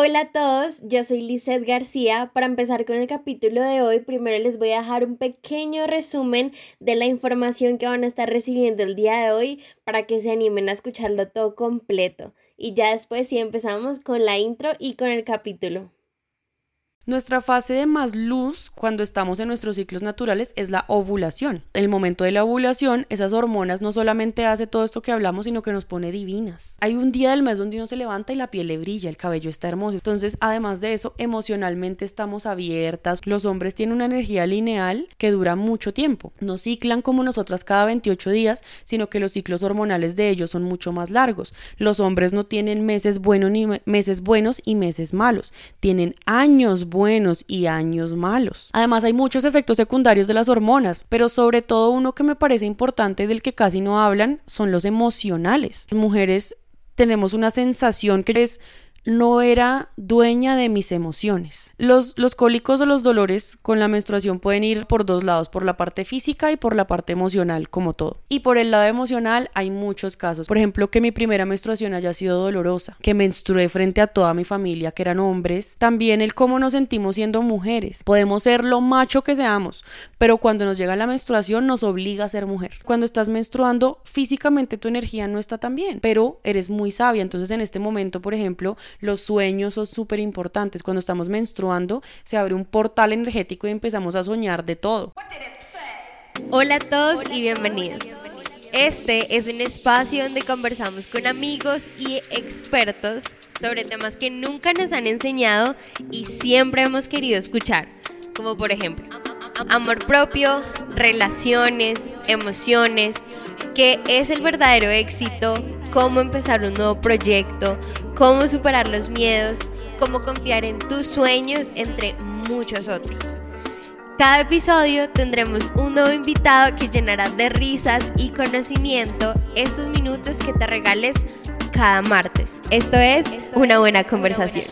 Hola a todos, yo soy Lizeth García. Para empezar con el capítulo de hoy, primero les voy a dejar un pequeño resumen de la información que van a estar recibiendo el día de hoy para que se animen a escucharlo todo completo. Y ya después sí empezamos con la intro y con el capítulo. Nuestra fase de más luz cuando estamos en nuestros ciclos naturales es la ovulación. El momento de la ovulación, esas hormonas no solamente hace todo esto que hablamos, sino que nos pone divinas. Hay un día del mes donde uno se levanta y la piel le brilla, el cabello está hermoso. Entonces, además de eso, emocionalmente estamos abiertas. Los hombres tienen una energía lineal que dura mucho tiempo. No ciclan como nosotras cada 28 días, sino que los ciclos hormonales de ellos son mucho más largos. Los hombres no tienen meses buenos ni meses buenos y meses malos. Tienen años buenos buenos y años malos. Además hay muchos efectos secundarios de las hormonas, pero sobre todo uno que me parece importante del que casi no hablan son los emocionales. Las mujeres tenemos una sensación que es no era dueña de mis emociones. Los, los cólicos o los dolores con la menstruación pueden ir por dos lados, por la parte física y por la parte emocional, como todo. Y por el lado emocional hay muchos casos. Por ejemplo, que mi primera menstruación haya sido dolorosa, que menstrué frente a toda mi familia, que eran hombres. También el cómo nos sentimos siendo mujeres. Podemos ser lo macho que seamos, pero cuando nos llega la menstruación nos obliga a ser mujer. Cuando estás menstruando, físicamente tu energía no está tan bien, pero eres muy sabia. Entonces en este momento, por ejemplo, los sueños son súper importantes. Cuando estamos menstruando, se abre un portal energético y empezamos a soñar de todo. Hola a todos y bienvenidos. Este es un espacio donde conversamos con amigos y expertos sobre temas que nunca nos han enseñado y siempre hemos querido escuchar, como por ejemplo amor propio, relaciones, emociones, qué es el verdadero éxito, cómo empezar un nuevo proyecto, cómo superar los miedos, cómo confiar en tus sueños, entre muchos otros. Cada episodio tendremos un nuevo invitado que llenará de risas y conocimiento estos minutos que te regales cada martes. Esto es una buena conversación.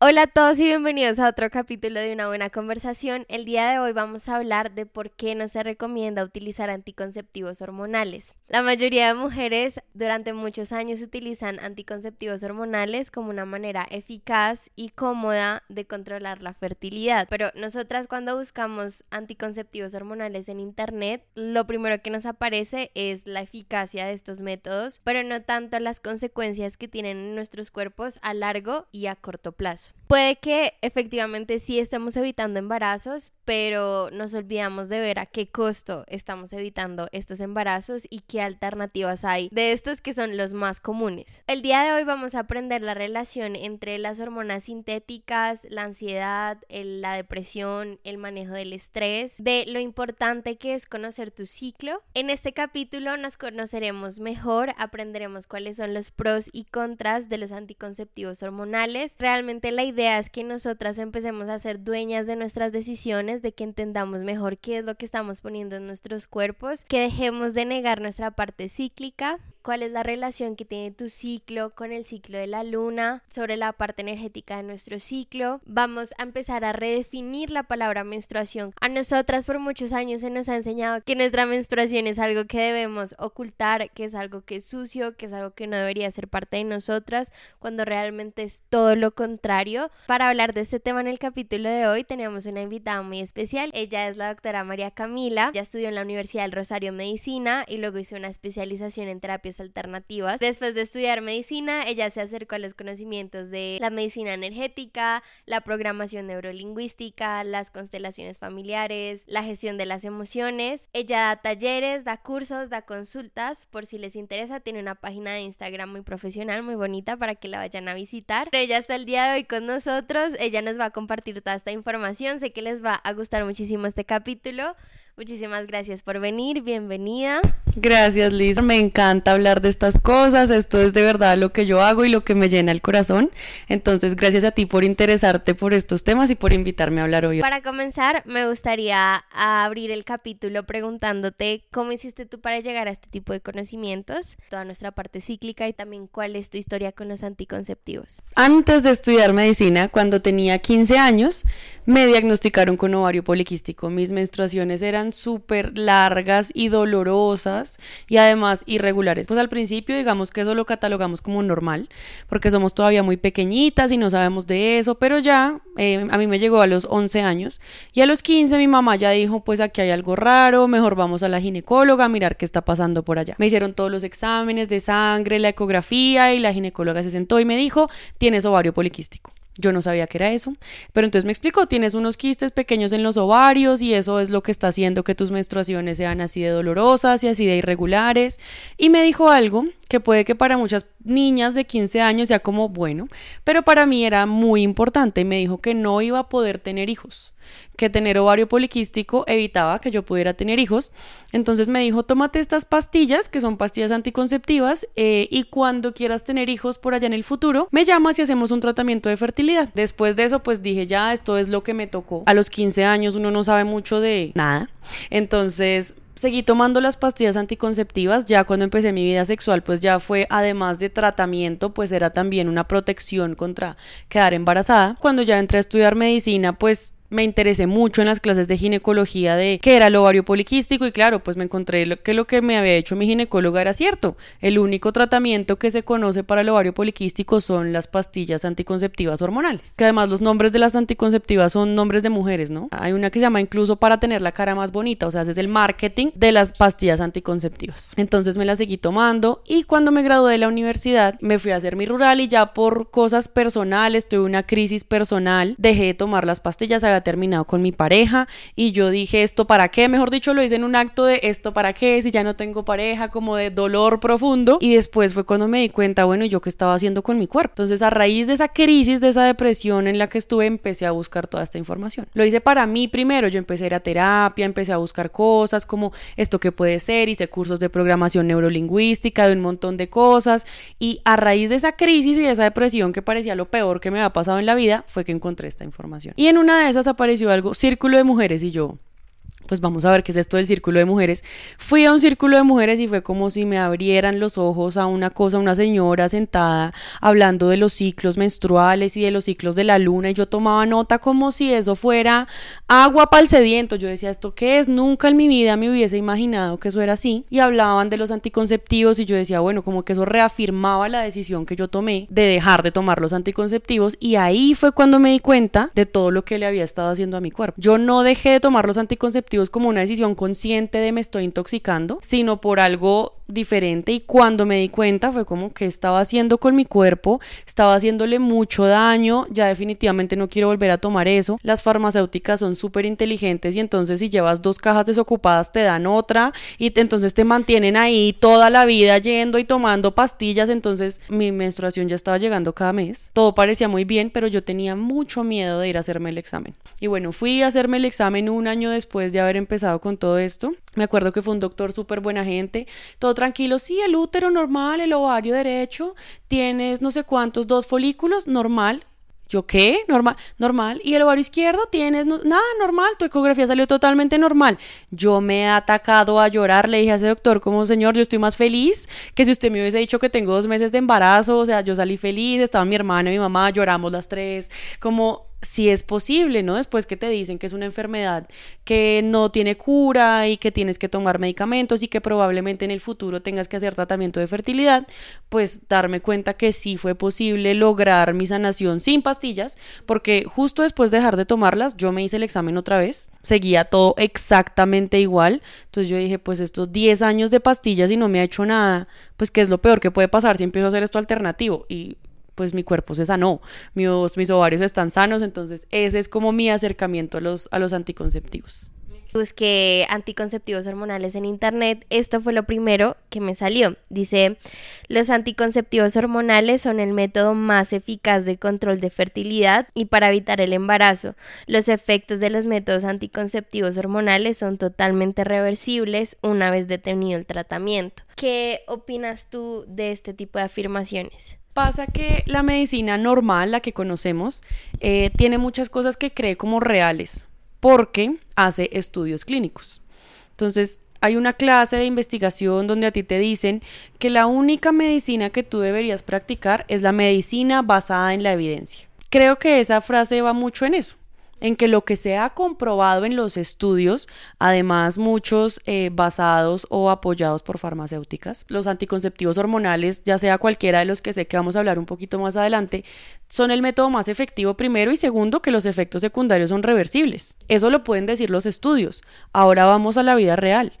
Hola a todos y bienvenidos a otro capítulo de Una Buena Conversación. El día de hoy vamos a hablar de por qué no se recomienda utilizar anticonceptivos hormonales. La mayoría de mujeres durante muchos años utilizan anticonceptivos hormonales como una manera eficaz y cómoda de controlar la fertilidad. Pero nosotras cuando buscamos anticonceptivos hormonales en internet, lo primero que nos aparece es la eficacia de estos métodos, pero no tanto las consecuencias que tienen en nuestros cuerpos a largo y a corto plazo. Puede que efectivamente sí estemos evitando embarazos, pero nos olvidamos de ver a qué costo estamos evitando estos embarazos y qué alternativas hay de estos que son los más comunes. El día de hoy vamos a aprender la relación entre las hormonas sintéticas, la ansiedad, la depresión, el manejo del estrés, de lo importante que es conocer tu ciclo. En este capítulo nos conoceremos mejor, aprenderemos cuáles son los pros y contras de los anticonceptivos hormonales. Realmente la idea es que nosotras empecemos a ser dueñas de nuestras decisiones, de que entendamos mejor qué es lo que estamos poniendo en nuestros cuerpos, que dejemos de negar nuestra parte cíclica cuál es la relación que tiene tu ciclo con el ciclo de la luna, sobre la parte energética de nuestro ciclo. Vamos a empezar a redefinir la palabra menstruación. A nosotras por muchos años se nos ha enseñado que nuestra menstruación es algo que debemos ocultar, que es algo que es sucio, que es algo que no debería ser parte de nosotras, cuando realmente es todo lo contrario. Para hablar de este tema en el capítulo de hoy tenemos una invitada muy especial. Ella es la doctora María Camila. Ya estudió en la Universidad del Rosario Medicina y luego hizo una especialización en terapias alternativas. Después de estudiar medicina, ella se acercó a los conocimientos de la medicina energética, la programación neurolingüística, las constelaciones familiares, la gestión de las emociones. Ella da talleres, da cursos, da consultas. Por si les interesa, tiene una página de Instagram muy profesional, muy bonita para que la vayan a visitar. Pero ella está el día de hoy con nosotros. Ella nos va a compartir toda esta información. Sé que les va a gustar muchísimo este capítulo. Muchísimas gracias por venir, bienvenida. Gracias, Liz. Me encanta hablar de estas cosas. Esto es de verdad lo que yo hago y lo que me llena el corazón. Entonces, gracias a ti por interesarte por estos temas y por invitarme a hablar hoy. Para comenzar, me gustaría abrir el capítulo preguntándote cómo hiciste tú para llegar a este tipo de conocimientos, toda nuestra parte cíclica y también cuál es tu historia con los anticonceptivos. Antes de estudiar medicina, cuando tenía 15 años, me diagnosticaron con ovario poliquístico. Mis menstruaciones eran súper largas y dolorosas y además irregulares. Pues al principio digamos que eso lo catalogamos como normal, porque somos todavía muy pequeñitas y no sabemos de eso, pero ya eh, a mí me llegó a los 11 años y a los 15 mi mamá ya dijo, pues aquí hay algo raro, mejor vamos a la ginecóloga a mirar qué está pasando por allá. Me hicieron todos los exámenes de sangre, la ecografía y la ginecóloga se sentó y me dijo, tienes ovario poliquístico. Yo no sabía que era eso, pero entonces me explicó, tienes unos quistes pequeños en los ovarios y eso es lo que está haciendo que tus menstruaciones sean así de dolorosas y así de irregulares. Y me dijo algo que puede que para muchas niñas de 15 años sea como bueno, pero para mí era muy importante y me dijo que no iba a poder tener hijos, que tener ovario poliquístico evitaba que yo pudiera tener hijos. Entonces me dijo, tómate estas pastillas, que son pastillas anticonceptivas, eh, y cuando quieras tener hijos por allá en el futuro, me llamas y hacemos un tratamiento de fertilidad. Después de eso, pues dije, ya, esto es lo que me tocó. A los 15 años uno no sabe mucho de nada. Entonces seguí tomando las pastillas anticonceptivas, ya cuando empecé mi vida sexual, pues ya fue, además de tratamiento, pues era también una protección contra quedar embarazada. Cuando ya entré a estudiar medicina, pues me interesé mucho en las clases de ginecología de qué era el ovario poliquístico y claro, pues me encontré que lo que me había hecho mi ginecóloga era cierto. El único tratamiento que se conoce para el ovario poliquístico son las pastillas anticonceptivas hormonales. Que además los nombres de las anticonceptivas son nombres de mujeres, ¿no? Hay una que se llama incluso para tener la cara más bonita, o sea, es el marketing de las pastillas anticonceptivas. Entonces me las seguí tomando y cuando me gradué de la universidad me fui a hacer mi rural y ya por cosas personales, tuve una crisis personal, dejé de tomar las pastillas, terminado con mi pareja y yo dije esto para qué, mejor dicho lo hice en un acto de esto para qué, si ya no tengo pareja, como de dolor profundo y después fue cuando me di cuenta, bueno, yo qué estaba haciendo con mi cuerpo. Entonces a raíz de esa crisis, de esa depresión en la que estuve, empecé a buscar toda esta información. Lo hice para mí primero, yo empecé a ir a terapia, empecé a buscar cosas como esto que puede ser, hice cursos de programación neurolingüística, de un montón de cosas y a raíz de esa crisis y de esa depresión que parecía lo peor que me había pasado en la vida, fue que encontré esta información. Y en una de esas apareció algo, círculo de mujeres y yo, pues vamos a ver qué es esto del círculo de mujeres. Fui a un círculo de mujeres y fue como si me abrieran los ojos a una cosa, una señora sentada hablando de los ciclos menstruales y de los ciclos de la luna y yo tomaba nota como si eso fuera agua para el sediento. Yo decía, ¿esto qué es? Nunca en mi vida me hubiese imaginado que eso era así. Y hablaban de los anticonceptivos y yo decía, bueno, como que eso reafirmaba la decisión que yo tomé de dejar de tomar los anticonceptivos y ahí fue cuando me di cuenta de todo lo que le había estado haciendo a mi cuerpo. Yo no dejé de tomar los anticonceptivos como una decisión consciente de me estoy intoxicando, sino por algo diferente y cuando me di cuenta fue como que estaba haciendo con mi cuerpo, estaba haciéndole mucho daño, ya definitivamente no quiero volver a tomar eso. Las farmacéuticas son súper inteligentes y entonces si llevas dos cajas desocupadas te dan otra y entonces te mantienen ahí toda la vida yendo y tomando pastillas, entonces mi menstruación ya estaba llegando cada mes. Todo parecía muy bien, pero yo tenía mucho miedo de ir a hacerme el examen. Y bueno, fui a hacerme el examen un año después de haber empezado con todo esto. Me acuerdo que fue un doctor súper buena gente, todo tranquilo, sí, el útero normal, el ovario derecho, tienes no sé cuántos, dos folículos, normal. Yo, ¿qué? Normal, normal. ¿Y el ovario izquierdo tienes? nada, normal. Tu ecografía salió totalmente normal. Yo me he atacado a llorar. Le dije a ese doctor, como señor, yo estoy más feliz que si usted me hubiese dicho que tengo dos meses de embarazo. O sea, yo salí feliz, estaba mi hermana y mi mamá, lloramos las tres. Como si es posible, ¿no? Después que te dicen que es una enfermedad que no tiene cura y que tienes que tomar medicamentos y que probablemente en el futuro tengas que hacer tratamiento de fertilidad, pues darme cuenta que sí fue posible lograr mi sanación sin pastillas, porque justo después de dejar de tomarlas, yo me hice el examen otra vez, seguía todo exactamente igual, entonces yo dije, pues estos 10 años de pastillas y no me ha hecho nada, pues qué es lo peor que puede pasar si empiezo a hacer esto alternativo y pues mi cuerpo se sanó, mis, mis ovarios están sanos, entonces ese es como mi acercamiento a los, a los anticonceptivos. Busqué anticonceptivos hormonales en internet, esto fue lo primero que me salió. Dice, los anticonceptivos hormonales son el método más eficaz de control de fertilidad y para evitar el embarazo. Los efectos de los métodos anticonceptivos hormonales son totalmente reversibles una vez detenido el tratamiento. ¿Qué opinas tú de este tipo de afirmaciones? Pasa que la medicina normal, la que conocemos, eh, tiene muchas cosas que cree como reales porque hace estudios clínicos. Entonces, hay una clase de investigación donde a ti te dicen que la única medicina que tú deberías practicar es la medicina basada en la evidencia. Creo que esa frase va mucho en eso en que lo que se ha comprobado en los estudios, además muchos eh, basados o apoyados por farmacéuticas, los anticonceptivos hormonales, ya sea cualquiera de los que sé que vamos a hablar un poquito más adelante, son el método más efectivo primero y segundo que los efectos secundarios son reversibles. Eso lo pueden decir los estudios. Ahora vamos a la vida real.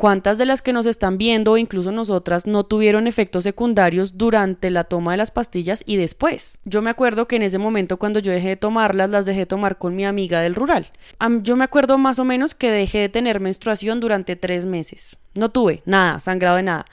¿Cuántas de las que nos están viendo o incluso nosotras no tuvieron efectos secundarios durante la toma de las pastillas y después? Yo me acuerdo que en ese momento cuando yo dejé de tomarlas, las dejé de tomar con mi amiga del rural. yo me acuerdo más o menos que dejé de tener menstruación durante tres meses. No tuve nada, sangrado de nada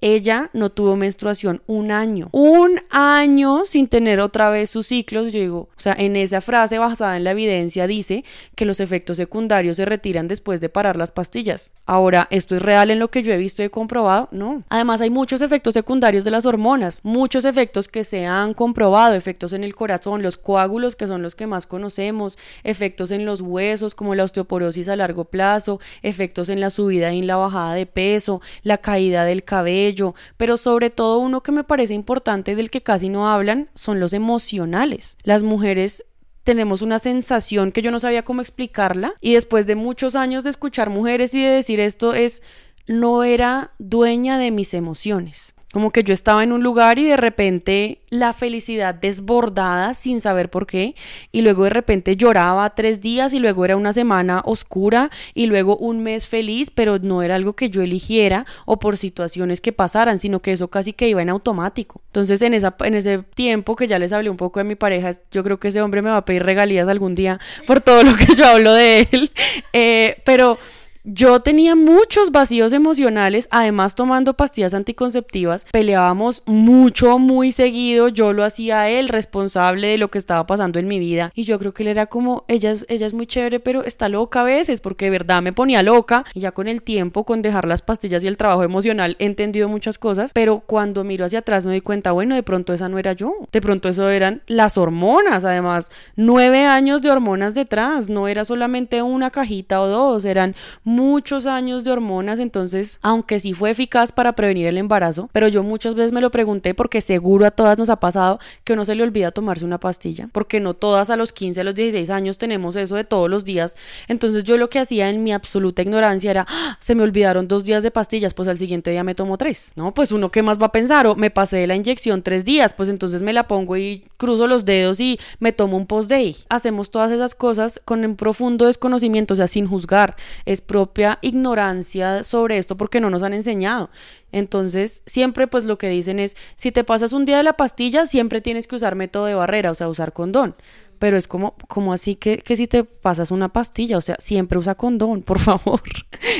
ella no tuvo menstruación un año. Un año sin tener otra vez sus ciclos. Yo digo, o sea, en esa frase basada en la evidencia dice que los efectos secundarios se retiran después de parar las pastillas. Ahora, ¿esto es real en lo que yo he visto y he comprobado? No. Además, hay muchos efectos secundarios de las hormonas, muchos efectos que se han comprobado, efectos en el corazón, los coágulos que son los que más conocemos, efectos en los huesos como la osteoporosis a largo plazo, efectos en la subida y en la bajada de peso, la caída del cabello, pero sobre todo uno que me parece importante del que casi no hablan son los emocionales. Las mujeres tenemos una sensación que yo no sabía cómo explicarla y después de muchos años de escuchar mujeres y de decir esto es no era dueña de mis emociones. Como que yo estaba en un lugar y de repente la felicidad desbordada sin saber por qué y luego de repente lloraba tres días y luego era una semana oscura y luego un mes feliz, pero no era algo que yo eligiera o por situaciones que pasaran, sino que eso casi que iba en automático. Entonces en, esa, en ese tiempo que ya les hablé un poco de mi pareja, yo creo que ese hombre me va a pedir regalías algún día por todo lo que yo hablo de él, eh, pero yo tenía muchos vacíos emocionales, además tomando pastillas anticonceptivas, peleábamos mucho, muy seguido, yo lo hacía él responsable de lo que estaba pasando en mi vida. Y yo creo que él era como, ella es, ella es muy chévere, pero está loca a veces, porque de verdad me ponía loca y ya con el tiempo, con dejar las pastillas y el trabajo emocional, he entendido muchas cosas, pero cuando miro hacia atrás me doy cuenta, bueno, de pronto esa no era yo, de pronto eso eran las hormonas, además, nueve años de hormonas detrás, no era solamente una cajita o dos, eran muchos años de hormonas, entonces, aunque sí fue eficaz para prevenir el embarazo, pero yo muchas veces me lo pregunté porque seguro a todas nos ha pasado que uno se le olvida tomarse una pastilla, porque no todas a los 15, a los 16 años tenemos eso de todos los días. Entonces yo lo que hacía en mi absoluta ignorancia era, ¡Ah! se me olvidaron dos días de pastillas, pues al siguiente día me tomo tres. No, pues uno qué más va a pensar, o me pasé de la inyección tres días, pues entonces me la pongo y cruzo los dedos y me tomo un post-day. Hacemos todas esas cosas con un profundo desconocimiento, o sea, sin juzgar. Es propio ignorancia sobre esto porque no nos han enseñado. Entonces, siempre pues lo que dicen es, si te pasas un día de la pastilla, siempre tienes que usar método de barrera, o sea, usar condón pero es como, como así que, que si te pasas una pastilla, o sea, siempre usa condón, por favor.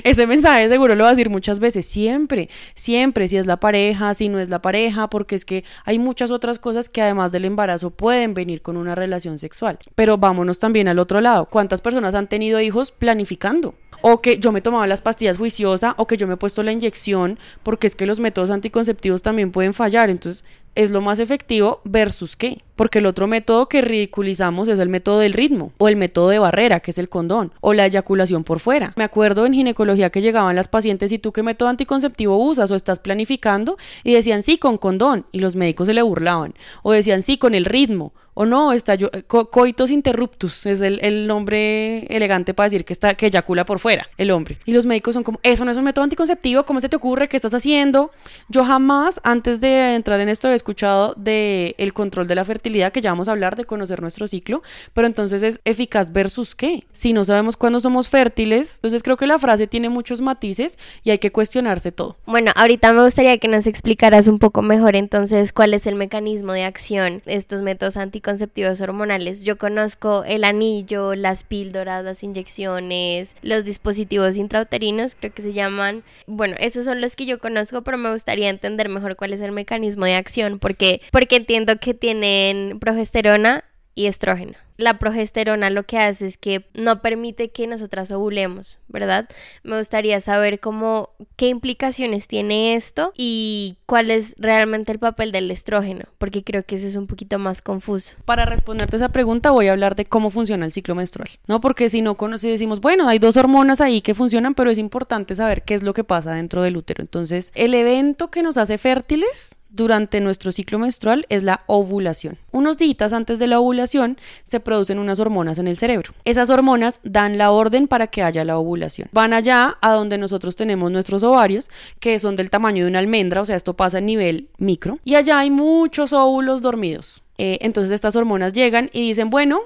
Ese mensaje seguro lo va a decir muchas veces, siempre, siempre, si es la pareja, si no es la pareja, porque es que hay muchas otras cosas que además del embarazo pueden venir con una relación sexual. Pero vámonos también al otro lado, ¿cuántas personas han tenido hijos planificando? O que yo me tomaba las pastillas juiciosa o que yo me he puesto la inyección porque es que los métodos anticonceptivos también pueden fallar. Entonces, es lo más efectivo versus qué. Porque el otro método que ridiculizamos es el método del ritmo o el método de barrera, que es el condón, o la eyaculación por fuera. Me acuerdo en ginecología que llegaban las pacientes y tú qué método anticonceptivo usas o estás planificando y decían sí con condón y los médicos se le burlaban o decían sí con el ritmo o no, yo, eh, coitos interruptus es el, nombre elegante para decir que está que eyacula por fuera el hombre. Y los médicos son como, eso no es un método anticonceptivo, ¿cómo se te ocurre? ¿Qué estás haciendo? Yo jamás antes de entrar en esto he escuchado de el control de la fertilidad que ya vamos a hablar de conocer nuestro ciclo, pero entonces es eficaz versus qué? Si no sabemos cuándo somos fértiles, entonces creo que la frase tiene muchos matices y hay que cuestionarse todo. Bueno, ahorita me gustaría que nos explicaras un poco mejor entonces cuál es el mecanismo de acción estos métodos anticonceptivos anticonceptivos hormonales. Yo conozco el anillo, las píldoras, las inyecciones, los dispositivos intrauterinos, creo que se llaman. Bueno, esos son los que yo conozco, pero me gustaría entender mejor cuál es el mecanismo de acción, porque, porque entiendo que tienen progesterona y estrógeno la progesterona lo que hace es que no permite que nosotras ovulemos, ¿verdad? Me gustaría saber cómo, qué implicaciones tiene esto y cuál es realmente el papel del estrógeno, porque creo que ese es un poquito más confuso. Para responderte esa pregunta voy a hablar de cómo funciona el ciclo menstrual, ¿no? Porque si no si decimos, bueno, hay dos hormonas ahí que funcionan, pero es importante saber qué es lo que pasa dentro del útero. Entonces, el evento que nos hace fértiles durante nuestro ciclo menstrual es la ovulación. Unos días antes de la ovulación se producen unas hormonas en el cerebro. Esas hormonas dan la orden para que haya la ovulación. Van allá a donde nosotros tenemos nuestros ovarios, que son del tamaño de una almendra, o sea, esto pasa a nivel micro, y allá hay muchos óvulos dormidos. Eh, entonces estas hormonas llegan y dicen, bueno,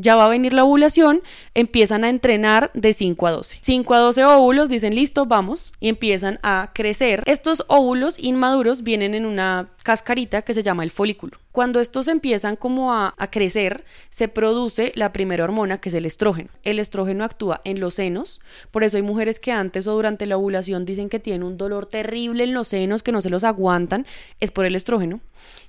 ya va a venir la ovulación, empiezan a entrenar de 5 a 12. 5 a 12 óvulos, dicen listo, vamos, y empiezan a crecer. Estos óvulos inmaduros vienen en una cascarita que se llama el folículo. Cuando estos empiezan como a, a, crecer, se produce la primera hormona que es el estrógeno. El estrógeno actúa en los senos, por eso hay mujeres que antes o durante la ovulación dicen que tienen un dolor terrible en los senos, que no se los aguantan, es por el estrógeno.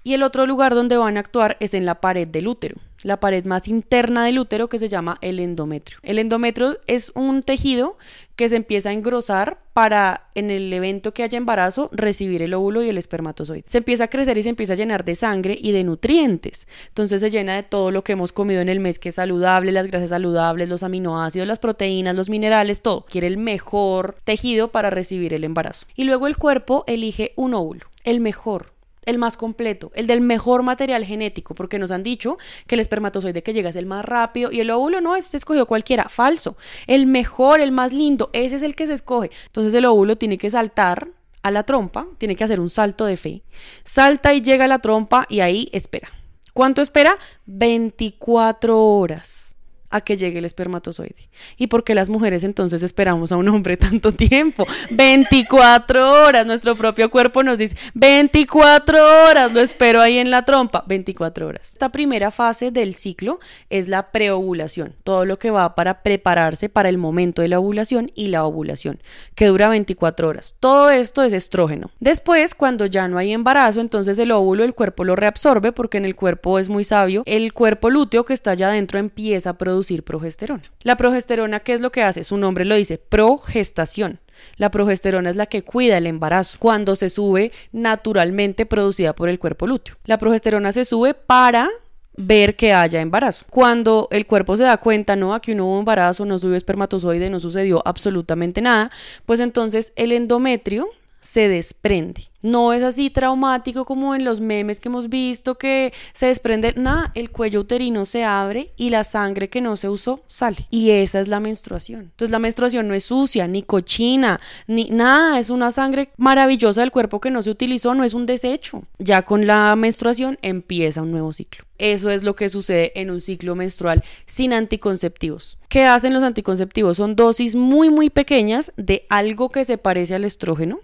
Y el otro lugar donde van a actuar es en la pared del útero la pared más interna del útero que se llama el endometrio. El endometrio es un tejido que se empieza a engrosar para en el evento que haya embarazo recibir el óvulo y el espermatozoide. Se empieza a crecer y se empieza a llenar de sangre y de nutrientes. Entonces se llena de todo lo que hemos comido en el mes que es saludable, las grasas saludables, los aminoácidos, las proteínas, los minerales, todo. Quiere el mejor tejido para recibir el embarazo. Y luego el cuerpo elige un óvulo, el mejor, el más completo, el del mejor material genético, porque nos han dicho que el espermatozoide que llega es el más rápido y el óvulo no, ese se escogió cualquiera, falso. El mejor, el más lindo, ese es el que se escoge. Entonces el óvulo tiene que saltar a la trompa, tiene que hacer un salto de fe. Salta y llega a la trompa y ahí espera. ¿Cuánto espera? 24 horas a que llegue el espermatozoide. ¿Y por qué las mujeres entonces esperamos a un hombre tanto tiempo? 24 horas, nuestro propio cuerpo nos dice, 24 horas, lo espero ahí en la trompa, 24 horas. Esta primera fase del ciclo es la preovulación, todo lo que va para prepararse para el momento de la ovulación y la ovulación, que dura 24 horas. Todo esto es estrógeno. Después, cuando ya no hay embarazo, entonces el óvulo, el cuerpo lo reabsorbe porque en el cuerpo es muy sabio, el cuerpo lúteo que está allá adentro empieza a producir progesterona. La progesterona, ¿qué es lo que hace? Su nombre lo dice, progestación. La progesterona es la que cuida el embarazo cuando se sube naturalmente producida por el cuerpo lúteo. La progesterona se sube para ver que haya embarazo. Cuando el cuerpo se da cuenta, no, aquí no hubo embarazo, no subió espermatozoide, no sucedió absolutamente nada, pues entonces el endometrio se desprende. No es así traumático como en los memes que hemos visto que se desprende, nada, el cuello uterino se abre y la sangre que no se usó sale. Y esa es la menstruación. Entonces la menstruación no es sucia, ni cochina, ni nada, es una sangre maravillosa del cuerpo que no se utilizó, no es un desecho. Ya con la menstruación empieza un nuevo ciclo. Eso es lo que sucede en un ciclo menstrual sin anticonceptivos. ¿Qué hacen los anticonceptivos? Son dosis muy muy pequeñas de algo que se parece al estrógeno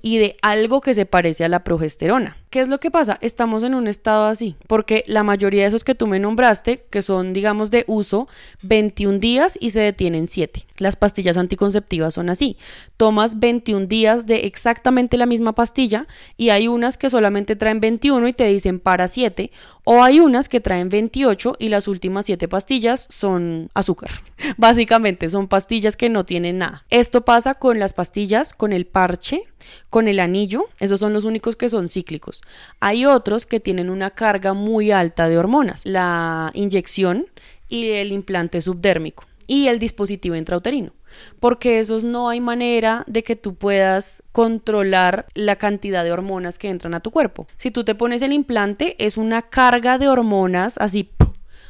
y de algo que se parece a la progesterona. ¿Qué es lo que pasa? Estamos en un estado así, porque la mayoría de esos que tú me nombraste, que son digamos de uso 21 días y se detienen 7. Las pastillas anticonceptivas son así. Tomas 21 días de exactamente la misma pastilla y hay unas que solamente traen 21 y te dicen para 7 o hay unas que traen 28 y las últimas 7 pastillas son azúcar. Básicamente son pastillas que no tienen nada. Esto pasa con las pastillas, con el parche, con el anillo, esos son los únicos que son cíclicos. Hay otros que tienen una carga muy alta de hormonas, la inyección y el implante subdérmico y el dispositivo intrauterino porque esos no hay manera de que tú puedas controlar la cantidad de hormonas que entran a tu cuerpo. Si tú te pones el implante, es una carga de hormonas así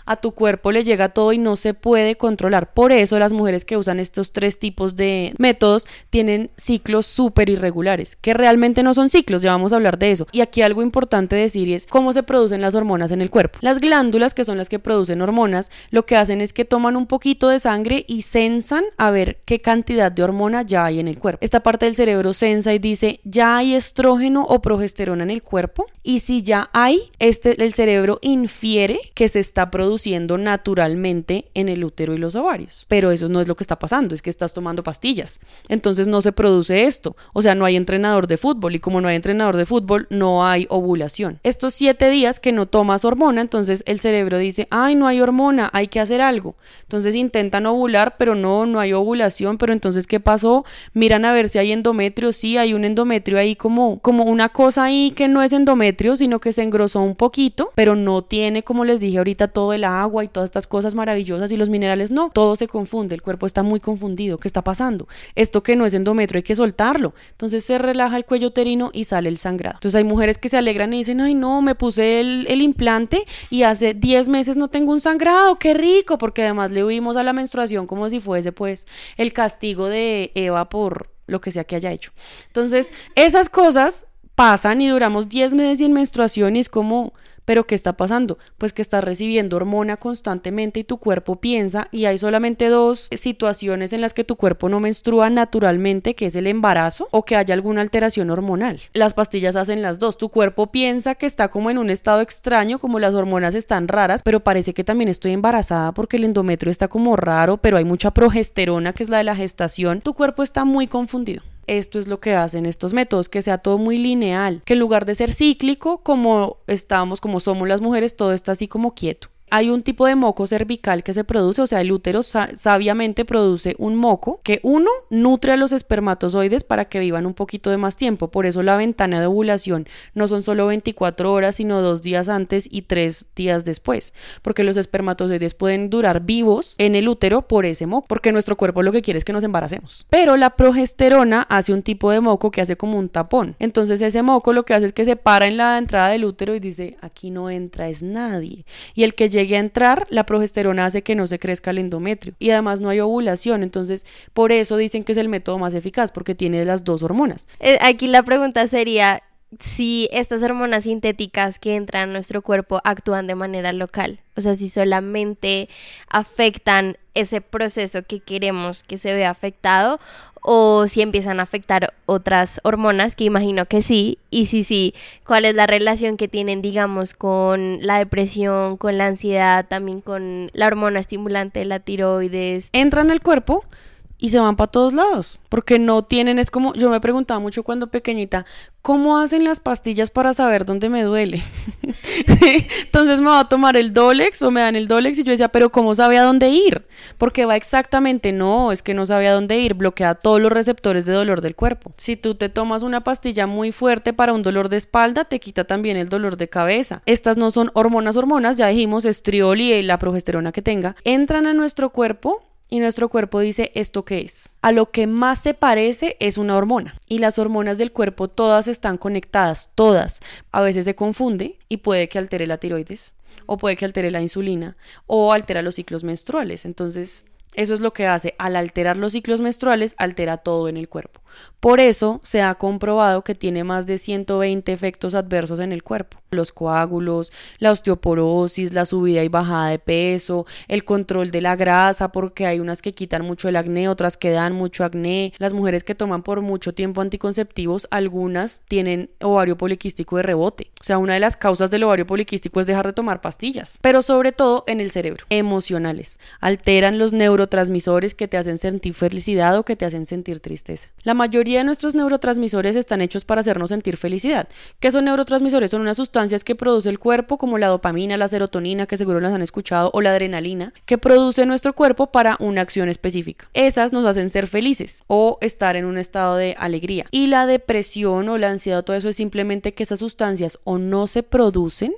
a tu cuerpo le llega todo y no se puede controlar. Por eso las mujeres que usan estos tres tipos de métodos tienen ciclos súper irregulares, que realmente no son ciclos, ya vamos a hablar de eso. Y aquí algo importante decir es cómo se producen las hormonas en el cuerpo. Las glándulas, que son las que producen hormonas, lo que hacen es que toman un poquito de sangre y sensan a ver qué cantidad de hormona ya hay en el cuerpo. Esta parte del cerebro sensa y dice, ya hay estrógeno o progesterona en el cuerpo y si ya hay, este el cerebro infiere que se está produciendo naturalmente en el útero y los ovarios. Pero eso no es lo que está pasando, es que estás tomando pastillas. Entonces no se produce esto. O sea, no hay entrenador de fútbol y como no hay entrenador de fútbol, no hay ovulación. Estos siete días que no tomas hormona, entonces el cerebro dice, ay, no hay hormona, hay que hacer algo. Entonces intentan ovular, pero no, no hay ovulación, pero entonces, ¿qué pasó? Miran a ver si hay endometrio, sí, hay un endometrio ahí como, como una cosa ahí que no es endometrio, sino que se engrosó un poquito, pero no tiene, como les dije ahorita, todo el agua y todas estas cosas maravillosas y los minerales, no, todo se confunde, el cuerpo está muy confundido, ¿qué está pasando? Esto que no es endometrio hay que soltarlo. Entonces se relaja el cuello uterino y sale el sangrado. Entonces hay mujeres que se alegran y dicen, ay no, me puse el, el implante y hace 10 meses no tengo un sangrado, qué rico, porque además le huimos a la menstruación como si fuese pues el castigo de Eva por lo que sea que haya hecho. Entonces, esas cosas pasan y duramos 10 meses sin menstruación y es como, pero ¿qué está pasando? Pues que estás recibiendo hormona constantemente y tu cuerpo piensa y hay solamente dos situaciones en las que tu cuerpo no menstrua naturalmente, que es el embarazo o que haya alguna alteración hormonal. Las pastillas hacen las dos. Tu cuerpo piensa que está como en un estado extraño, como las hormonas están raras, pero parece que también estoy embarazada porque el endometrio está como raro, pero hay mucha progesterona que es la de la gestación. Tu cuerpo está muy confundido. Esto es lo que hacen estos métodos, que sea todo muy lineal, que en lugar de ser cíclico, como estamos, como somos las mujeres, todo está así como quieto hay un tipo de moco cervical que se produce, o sea, el útero sabiamente produce un moco que uno nutre a los espermatozoides para que vivan un poquito de más tiempo. Por eso la ventana de ovulación no son solo 24 horas, sino dos días antes y tres días después, porque los espermatozoides pueden durar vivos en el útero por ese moco, porque nuestro cuerpo lo que quiere es que nos embaracemos. Pero la progesterona hace un tipo de moco que hace como un tapón. Entonces ese moco lo que hace es que se para en la entrada del útero y dice, aquí no entra es nadie. Y el que llega llegue a entrar, la progesterona hace que no se crezca el endometrio y además no hay ovulación, entonces por eso dicen que es el método más eficaz porque tiene las dos hormonas. Eh, aquí la pregunta sería si estas hormonas sintéticas que entran a nuestro cuerpo actúan de manera local, o sea, si solamente afectan ese proceso que queremos que se vea afectado o si empiezan a afectar otras hormonas, que imagino que sí, y si sí, cuál es la relación que tienen, digamos, con la depresión, con la ansiedad, también con la hormona estimulante, la tiroides. Entran al cuerpo y se van para todos lados, porque no tienen, es como, yo me preguntaba mucho cuando pequeñita, ¿cómo hacen las pastillas para saber dónde me duele? Entonces me va a tomar el Dolex o me dan el Dolex y yo decía, pero ¿cómo sabe a dónde ir? Porque va exactamente, no, es que no sabe a dónde ir, bloquea todos los receptores de dolor del cuerpo. Si tú te tomas una pastilla muy fuerte para un dolor de espalda, te quita también el dolor de cabeza. Estas no son hormonas, hormonas, ya dijimos, estriol y la progesterona que tenga, entran a nuestro cuerpo y nuestro cuerpo dice esto qué es. A lo que más se parece es una hormona y las hormonas del cuerpo todas están conectadas, todas. A veces se confunde y puede que altere la tiroides o puede que altere la insulina o altera los ciclos menstruales. Entonces, eso es lo que hace. Al alterar los ciclos menstruales, altera todo en el cuerpo. Por eso se ha comprobado que tiene más de 120 efectos adversos en el cuerpo. Los coágulos, la osteoporosis, la subida y bajada de peso, el control de la grasa, porque hay unas que quitan mucho el acné, otras que dan mucho acné. Las mujeres que toman por mucho tiempo anticonceptivos, algunas tienen ovario poliquístico de rebote. O sea, una de las causas del ovario poliquístico es dejar de tomar pastillas, pero sobre todo en el cerebro. Emocionales. Alteran los neurotransmisores que te hacen sentir felicidad o que te hacen sentir tristeza. Mayoría de nuestros neurotransmisores están hechos para hacernos sentir felicidad. ¿Qué son neurotransmisores? Son unas sustancias que produce el cuerpo, como la dopamina, la serotonina, que seguro las han escuchado, o la adrenalina, que produce nuestro cuerpo para una acción específica. Esas nos hacen ser felices o estar en un estado de alegría. Y la depresión o la ansiedad, todo eso es simplemente que esas sustancias o no se producen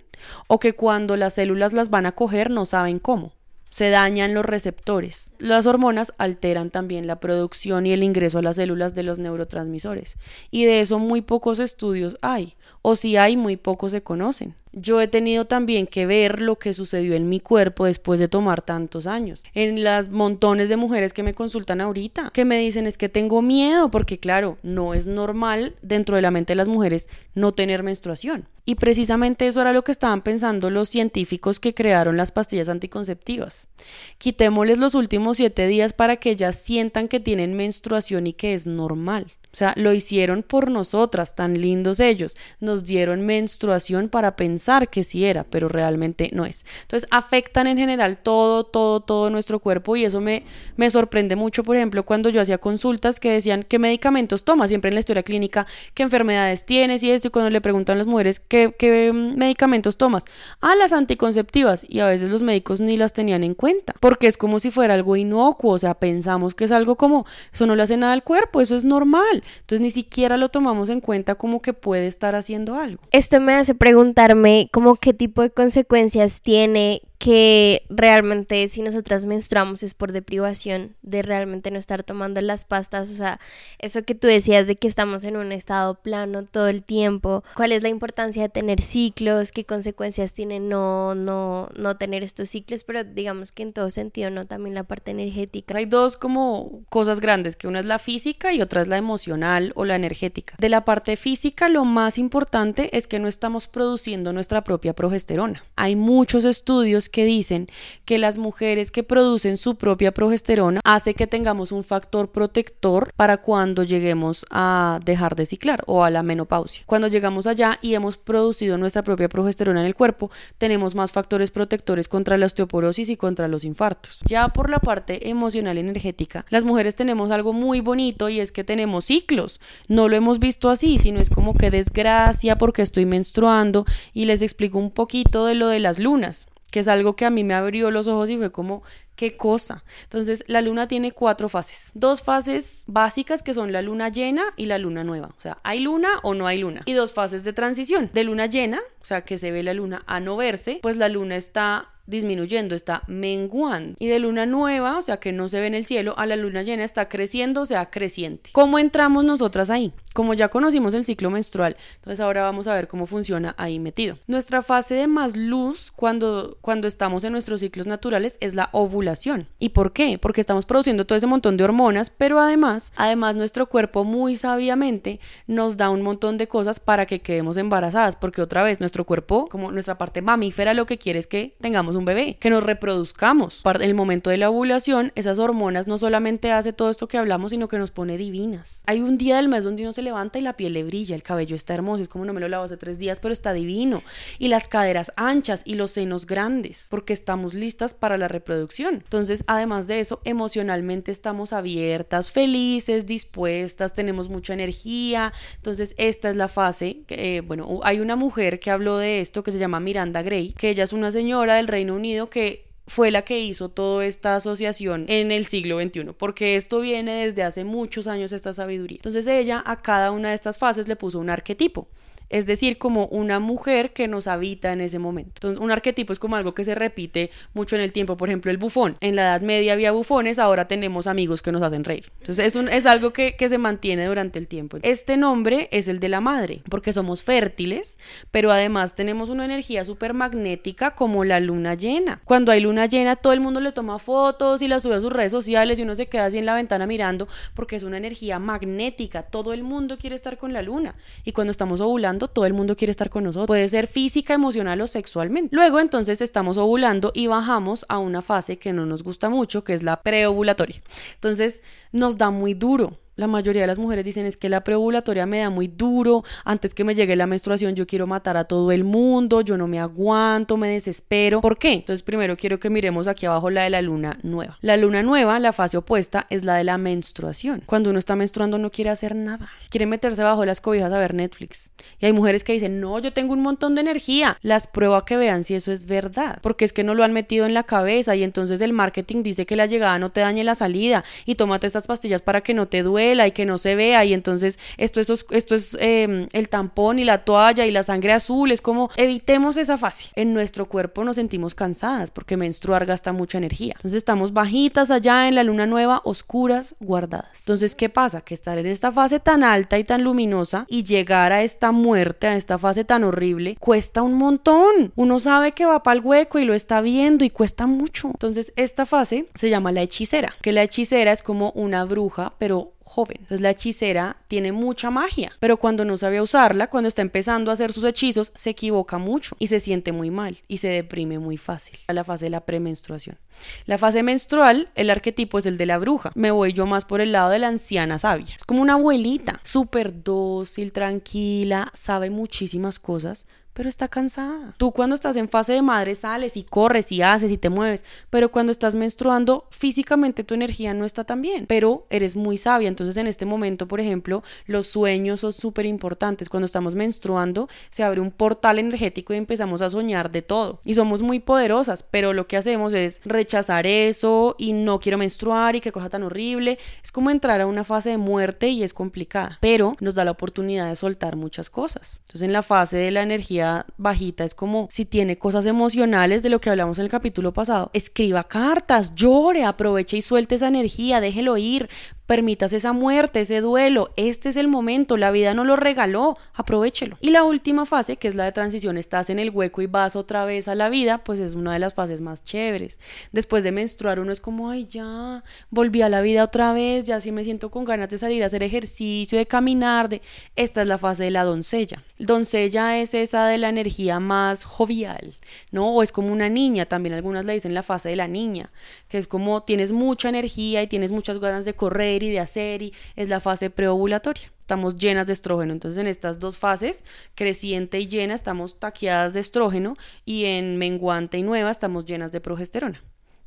o que cuando las células las van a coger no saben cómo se dañan los receptores. Las hormonas alteran también la producción y el ingreso a las células de los neurotransmisores. Y de eso muy pocos estudios hay, o si hay, muy pocos se conocen. Yo he tenido también que ver lo que sucedió en mi cuerpo después de tomar tantos años. En las montones de mujeres que me consultan ahorita, que me dicen es que tengo miedo, porque claro, no es normal dentro de la mente de las mujeres no tener menstruación. Y precisamente eso era lo que estaban pensando los científicos que crearon las pastillas anticonceptivas. Quitémosles los últimos siete días para que ellas sientan que tienen menstruación y que es normal. O sea, lo hicieron por nosotras, tan lindos ellos. Nos dieron menstruación para pensar que sí era, pero realmente no es. Entonces, afectan en general todo, todo, todo nuestro cuerpo y eso me, me sorprende mucho, por ejemplo, cuando yo hacía consultas que decían qué medicamentos tomas, siempre en la historia clínica, qué enfermedades tienes y esto, y cuando le preguntan a las mujeres qué, qué medicamentos tomas, ah, las anticonceptivas, y a veces los médicos ni las tenían en cuenta, porque es como si fuera algo inocuo, o sea, pensamos que es algo como, eso no le hace nada al cuerpo, eso es normal. Entonces ni siquiera lo tomamos en cuenta como que puede estar haciendo algo. Esto me hace preguntarme como qué tipo de consecuencias tiene que realmente si nosotras menstruamos es por deprivación de realmente no estar tomando las pastas, o sea, eso que tú decías de que estamos en un estado plano todo el tiempo, cuál es la importancia de tener ciclos, qué consecuencias tiene no no no tener estos ciclos, pero digamos que en todo sentido, no también la parte energética. Hay dos como cosas grandes, que una es la física y otra es la emocional o la energética. De la parte física, lo más importante es que no estamos produciendo nuestra propia progesterona. Hay muchos estudios que dicen que las mujeres que producen su propia progesterona hace que tengamos un factor protector para cuando lleguemos a dejar de ciclar o a la menopausia. Cuando llegamos allá y hemos producido nuestra propia progesterona en el cuerpo, tenemos más factores protectores contra la osteoporosis y contra los infartos. Ya por la parte emocional energética, las mujeres tenemos algo muy bonito y es que tenemos ciclos. No lo hemos visto así, sino es como que desgracia porque estoy menstruando y les explico un poquito de lo de las lunas que es algo que a mí me abrió los ojos y fue como, ¿qué cosa? Entonces, la luna tiene cuatro fases. Dos fases básicas que son la luna llena y la luna nueva. O sea, ¿hay luna o no hay luna? Y dos fases de transición. De luna llena, o sea, que se ve la luna a no verse, pues la luna está disminuyendo, está menguando. Y de luna nueva, o sea que no se ve en el cielo, a la luna llena está creciendo, o sea, creciente. ¿Cómo entramos nosotras ahí? Como ya conocimos el ciclo menstrual, entonces ahora vamos a ver cómo funciona ahí metido. Nuestra fase de más luz cuando, cuando estamos en nuestros ciclos naturales es la ovulación. ¿Y por qué? Porque estamos produciendo todo ese montón de hormonas, pero además, además nuestro cuerpo muy sabiamente nos da un montón de cosas para que quedemos embarazadas, porque otra vez nuestro cuerpo, como nuestra parte mamífera, lo que quiere es que tengamos un bebé, que nos reproduzcamos. En el momento de la ovulación, esas hormonas no solamente hace todo esto que hablamos, sino que nos pone divinas. Hay un día del mes donde uno se levanta y la piel le brilla, el cabello está hermoso, es como no me lo lavo hace tres días, pero está divino. Y las caderas anchas y los senos grandes, porque estamos listas para la reproducción. Entonces, además de eso, emocionalmente estamos abiertas, felices, dispuestas, tenemos mucha energía. Entonces, esta es la fase, que, eh, bueno, hay una mujer que habló de esto que se llama Miranda Gray, que ella es una señora del Reino Unido que fue la que hizo toda esta asociación en el siglo XXI, porque esto viene desde hace muchos años esta sabiduría. Entonces ella a cada una de estas fases le puso un arquetipo es decir, como una mujer que nos habita en ese momento. Entonces, un arquetipo es como algo que se repite mucho en el tiempo, por ejemplo, el bufón. En la Edad Media había bufones, ahora tenemos amigos que nos hacen reír. Entonces, es, un, es algo que, que se mantiene durante el tiempo. Este nombre es el de la madre, porque somos fértiles, pero además tenemos una energía súper magnética como la luna llena. Cuando hay luna llena, todo el mundo le toma fotos y las sube a sus redes sociales y uno se queda así en la ventana mirando porque es una energía magnética. Todo el mundo quiere estar con la luna. Y cuando estamos ovulando, todo el mundo quiere estar con nosotros. Puede ser física, emocional o sexualmente. Luego entonces estamos ovulando y bajamos a una fase que no nos gusta mucho, que es la preovulatoria. Entonces nos da muy duro la mayoría de las mujeres dicen es que la preovulatoria me da muy duro, antes que me llegue la menstruación yo quiero matar a todo el mundo, yo no me aguanto, me desespero. ¿Por qué? Entonces primero quiero que miremos aquí abajo la de la luna nueva. La luna nueva, la fase opuesta, es la de la menstruación. Cuando uno está menstruando no quiere hacer nada, quiere meterse bajo las cobijas a ver Netflix. Y hay mujeres que dicen, no, yo tengo un montón de energía. Las prueba que vean si eso es verdad, porque es que no lo han metido en la cabeza y entonces el marketing dice que la llegada no te dañe la salida y tómate estas pastillas para que no te duele duela y que no se vea y entonces esto, es, em, el tampón y la toalla y la sangre azul, es como evitemos esa fase. En nuestro cuerpo nos sentimos cansadas porque menstruar gasta mucha energía. Entonces estamos bajitas allá en la luna nueva, oscuras, guardadas. Entonces, ¿qué pasa? Que estar en esta fase tan alta y tan luminosa y llegar a esta muerte, a esta fase tan horrible, cuesta un montón. Uno sabe que va para el hueco y lo está viendo y cuesta mucho. Entonces, esta fase se llama la hechicera, que la hechicera es como una bruja, pero joven. Entonces la hechicera tiene mucha magia, pero cuando no sabe usarla, cuando está empezando a hacer sus hechizos, se equivoca mucho y se siente muy mal y se deprime muy fácil. La fase de la premenstruación. La fase menstrual, el arquetipo es el de la bruja. Me voy yo más por el lado de la anciana sabia. Es como una abuelita, súper dócil, tranquila, sabe muchísimas cosas, pero está cansada. Tú cuando estás en fase de madre sales y corres y haces y te mueves, pero cuando estás menstruando físicamente tu energía no está tan bien, pero eres muy sabia. Entonces en este momento, por ejemplo, los sueños son súper importantes. Cuando estamos menstruando se abre un portal energético y empezamos a soñar de todo. Y somos muy poderosas, pero lo que hacemos es rechazar eso y no quiero menstruar y qué cosa tan horrible. Es como entrar a una fase de muerte y es complicada, pero nos da la oportunidad de soltar muchas cosas. Entonces en la fase de la energía bajita, es como si tiene cosas emocionales de lo que hablamos en el capítulo pasado, escriba cartas, llore, aproveche y suelte esa energía, déjelo ir, Permitas esa muerte, ese duelo. Este es el momento, la vida no lo regaló, aprovechelo. Y la última fase, que es la de transición, estás en el hueco y vas otra vez a la vida, pues es una de las fases más chéveres. Después de menstruar uno es como, ay ya, volví a la vida otra vez, ya sí me siento con ganas de salir a hacer ejercicio, de caminar, de... Esta es la fase de la doncella. Doncella es esa de la energía más jovial, ¿no? O es como una niña, también algunas le dicen la fase de la niña, que es como tienes mucha energía y tienes muchas ganas de correr y de hacer y es la fase preovulatoria. Estamos llenas de estrógeno. Entonces en estas dos fases, creciente y llena, estamos taqueadas de estrógeno y en menguante y nueva estamos llenas de progesterona.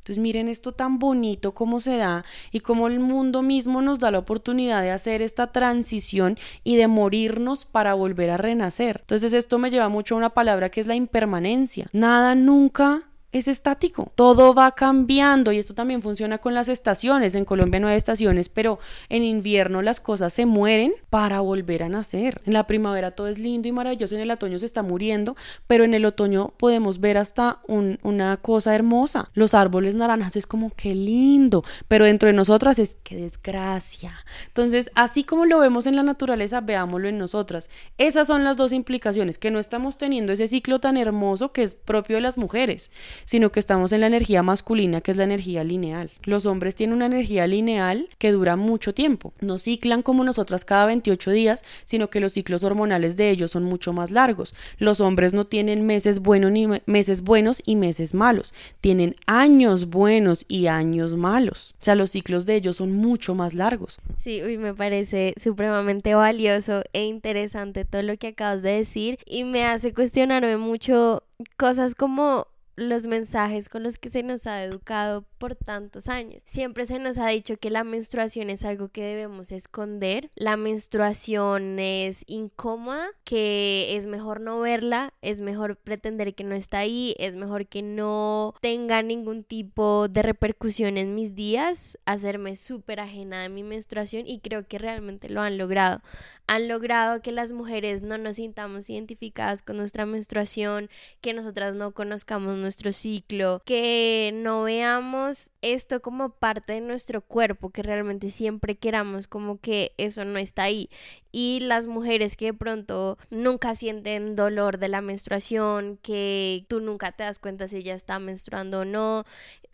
Entonces miren esto tan bonito como se da y cómo el mundo mismo nos da la oportunidad de hacer esta transición y de morirnos para volver a renacer. Entonces esto me lleva mucho a una palabra que es la impermanencia. Nada nunca es estático, todo va cambiando y esto también funciona con las estaciones. En Colombia no hay estaciones, pero en invierno las cosas se mueren para volver a nacer. En la primavera todo es lindo y maravilloso, en el otoño se está muriendo, pero en el otoño podemos ver hasta una cosa hermosa. Los árboles naranjas es como que lindo, pero dentro de nosotras es que desgracia. Entonces, así como lo vemos en la naturaleza, veámoslo en nosotras. Esas son las dos implicaciones, que no estamos teniendo ese ciclo tan hermoso que es propio de las mujeres sino que estamos en la energía masculina, que es la energía lineal. Los hombres tienen una energía lineal que dura mucho tiempo. No ciclan como nosotras cada 28 días, sino que los ciclos hormonales de ellos son mucho más largos. Los hombres no tienen meses buenos ni meses buenos y meses malos. Tienen años buenos y años malos. O sea, los ciclos de ellos son mucho más largos. Sí, me parece supremamente valioso e interesante todo lo que acabas de decir y me hace cuestionarme mucho cosas como los mensajes con los que se nos ha educado por tantos años. Siempre se nos ha dicho que la menstruación es algo que debemos esconder, la menstruación es incómoda, que es mejor no verla, es mejor pretender que no está ahí, es mejor que no tenga ningún tipo de repercusión en mis días, hacerme súper ajena de mi menstruación y creo que realmente lo han logrado. Han logrado que las mujeres no nos sintamos identificadas con nuestra menstruación, que nosotras no conozcamos nuestro ciclo, que no veamos esto como parte de nuestro cuerpo, que realmente siempre queramos como que eso no está ahí. Y las mujeres que de pronto nunca sienten dolor de la menstruación, que tú nunca te das cuenta si ella está menstruando o no,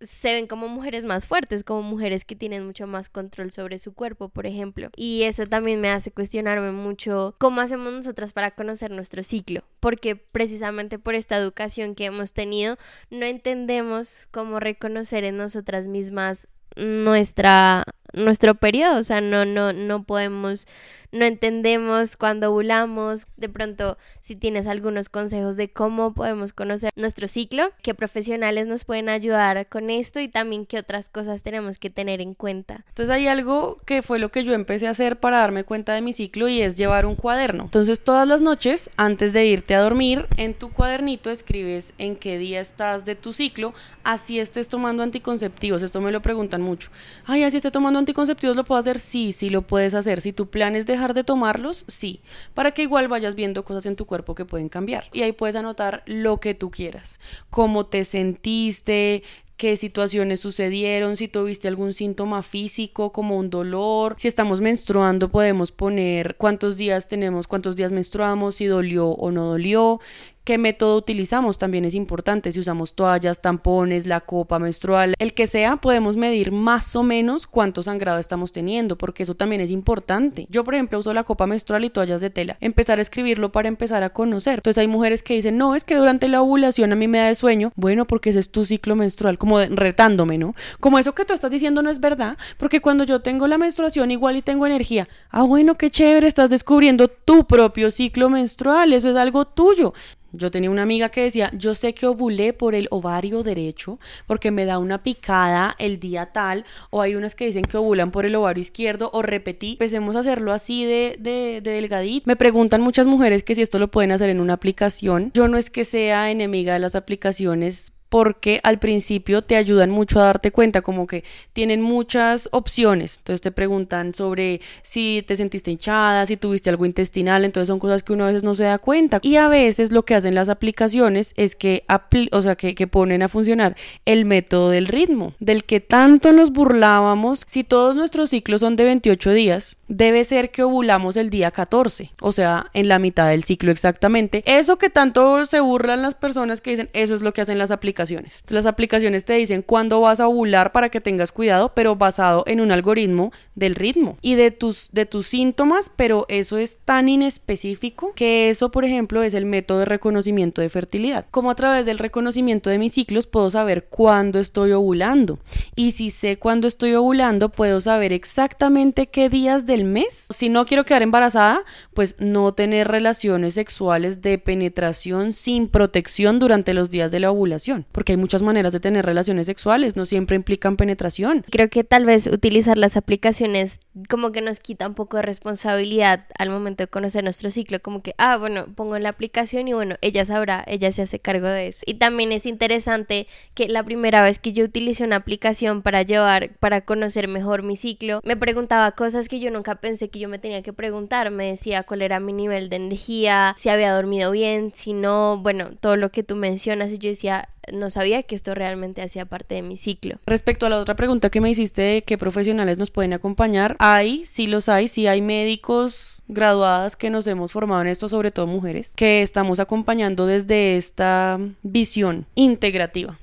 se ven como mujeres más fuertes, como mujeres que tienen mucho más control sobre su cuerpo, por ejemplo. Y eso también me hace cuestionarme mucho cómo hacemos nosotras para conocer nuestro ciclo, porque precisamente por esta educación que hemos tenido, no entendemos cómo reconocer en nosotras mismas nuestra nuestro periodo, o sea, no no no podemos no entendemos cuando ovulamos, de pronto si tienes algunos consejos de cómo podemos conocer nuestro ciclo, qué profesionales nos pueden ayudar con esto y también qué otras cosas tenemos que tener en cuenta. Entonces hay algo que fue lo que yo empecé a hacer para darme cuenta de mi ciclo y es llevar un cuaderno. Entonces todas las noches, antes de irte a dormir, en tu cuadernito escribes en qué día estás de tu ciclo, así estés tomando anticonceptivos. Esto me lo preguntan mucho. Ay, así esté tomando anticonceptivos, ¿lo puedo hacer? Sí, sí lo puedes hacer. Si tu plan es dejar de tomarlos, sí. Para que igual vayas viendo cosas en tu cuerpo que pueden cambiar. Y ahí puedes anotar lo que tú quieras. Cómo te sentiste, qué situaciones sucedieron, si tuviste algún síntoma físico como un dolor, si estamos menstruando podemos poner cuántos días tenemos, cuántos días menstruamos, si dolió o no dolió, qué método utilizamos también es importante. Si usamos toallas, tampones, la copa menstrual, el que sea, podemos medir más o menos cuánto sangrado estamos teniendo, porque eso también es importante. Yo, por ejemplo, uso la copa menstrual y toallas de tela. Empezar a escribirlo para empezar a conocer. Entonces hay mujeres que dicen, no, es que durante la ovulación a mí me da de sueño. Bueno, porque ese es tu ciclo menstrual, como retándome, ¿no? Como eso que tú estás diciendo no es verdad, porque cuando yo tengo la menstruación igual y tengo energía. Ah, bueno, qué chévere, estás descubriendo tu propio ciclo menstrual, eso es algo tuyo. Yo tenía una amiga que decía, yo sé que ovulé por el ovario derecho porque me da una picada el día tal, o hay unas que dicen que ovulan por el ovario izquierdo, o repetí, empecemos a hacerlo así de, de, de delgadito. Me preguntan muchas mujeres que si esto lo pueden hacer en una aplicación. Yo no es que sea enemiga de las aplicaciones porque al principio te ayudan mucho a darte cuenta, como que tienen muchas opciones. Entonces te preguntan sobre si te sentiste hinchada, si tuviste algo intestinal, entonces son cosas que uno a veces no se da cuenta. Y a veces lo que hacen las aplicaciones es que, o sea, que, ponen a funcionar el método del ritmo, del que tanto nos burlábamos. Si todos nuestros ciclos son de 28 días, debe ser que ovulamos el día 14, o sea, en la mitad del ciclo exactamente. Eso que tanto se burlan las personas que dicen, eso es lo que hacen las aplicaciones las aplicaciones te dicen cuándo vas a ovular para que tengas cuidado, pero basado en un algoritmo del ritmo y de tus, de tus síntomas, pero eso es tan inespecífico que eso, por ejemplo, es el método de reconocimiento de fertilidad. Como a través del reconocimiento de mis ciclos puedo saber cuándo estoy ovulando. Y si sé cuándo estoy ovulando, puedo saber exactamente qué días del mes. Si no quiero quedar embarazada, pues no tener relaciones sexuales de penetración sin protección durante los días de la ovulación porque hay muchas maneras de tener relaciones sexuales, no siempre implican penetración. Creo que tal vez utilizar las aplicaciones como que nos quita un poco de responsabilidad al momento de conocer nuestro ciclo, como que, ah, bueno, pongo la aplicación y bueno, ella sabrá, ella se hace cargo de eso. Y también es interesante que la primera vez que yo utilicé una aplicación para llevar, para conocer mejor mi ciclo, me preguntaba cosas que yo nunca pensé que yo me tenía que preguntar, me decía cuál era mi nivel de energía, si había dormido bien, si no, bueno, todo lo que tú mencionas y yo decía, no sabía que esto realmente hacía parte de mi ciclo. Respecto a la otra pregunta que me hiciste de qué profesionales nos pueden acompañar, hay, sí los hay, sí hay médicos graduadas que nos hemos formado en esto, sobre todo mujeres, que estamos acompañando desde esta visión integrativa.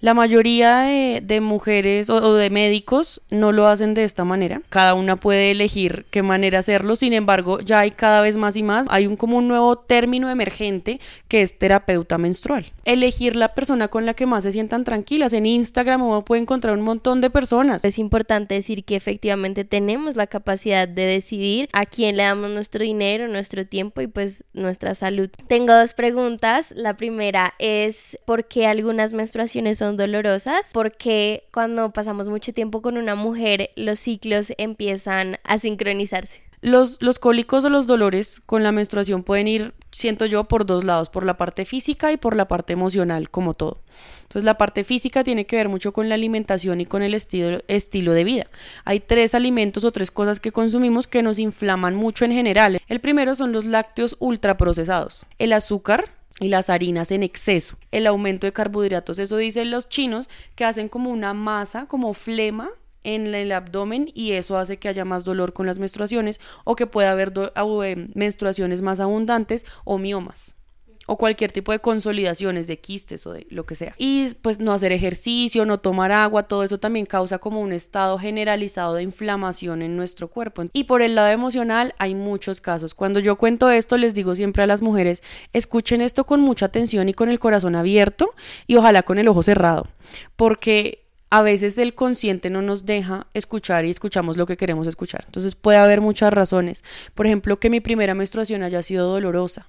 La mayoría de, mujeres o, de médicos no lo hacen de esta manera. Cada una puede elegir qué manera hacerlo. Sin embargo, ya hay cada vez más y más. Hay un como un nuevo término emergente que es terapeuta menstrual. Elegir la persona con la que más se sientan tranquilas. En Instagram uno puede encontrar un montón de personas. Es importante decir que efectivamente tenemos la capacidad de decidir a quién le damos nuestro dinero, nuestro tiempo y pues nuestra salud. Tengo dos preguntas. La primera es ¿por qué algunas menstruaciones son dolorosas porque cuando pasamos mucho tiempo con una mujer los ciclos empiezan a sincronizarse. Los, los cólicos o los dolores con la menstruación pueden ir, siento yo, por dos lados, por la parte física y por la parte emocional, como todo. Entonces la parte física tiene que ver mucho con la alimentación y con el estilo, estilo de vida. Hay tres alimentos o tres cosas que consumimos que nos inflaman mucho en general. El primero son los lácteos ultraprocesados. El azúcar, y las harinas en exceso. El aumento de carbohidratos, eso dicen los chinos, que hacen como una masa, como flema en el abdomen y eso hace que haya más dolor con las menstruaciones o que pueda haber eh, menstruaciones más abundantes o miomas o cualquier tipo de consolidaciones de quistes o de lo que sea. Y pues no hacer ejercicio, no tomar agua, todo eso también causa como un estado generalizado de inflamación en nuestro cuerpo. Y por el lado emocional hay muchos casos. Cuando yo cuento esto les digo siempre a las mujeres, escuchen esto con mucha atención y con el corazón abierto y ojalá con el ojo cerrado, porque a veces el consciente no nos deja escuchar y escuchamos lo que queremos escuchar. Entonces puede haber muchas razones. Por ejemplo, que mi primera menstruación haya sido dolorosa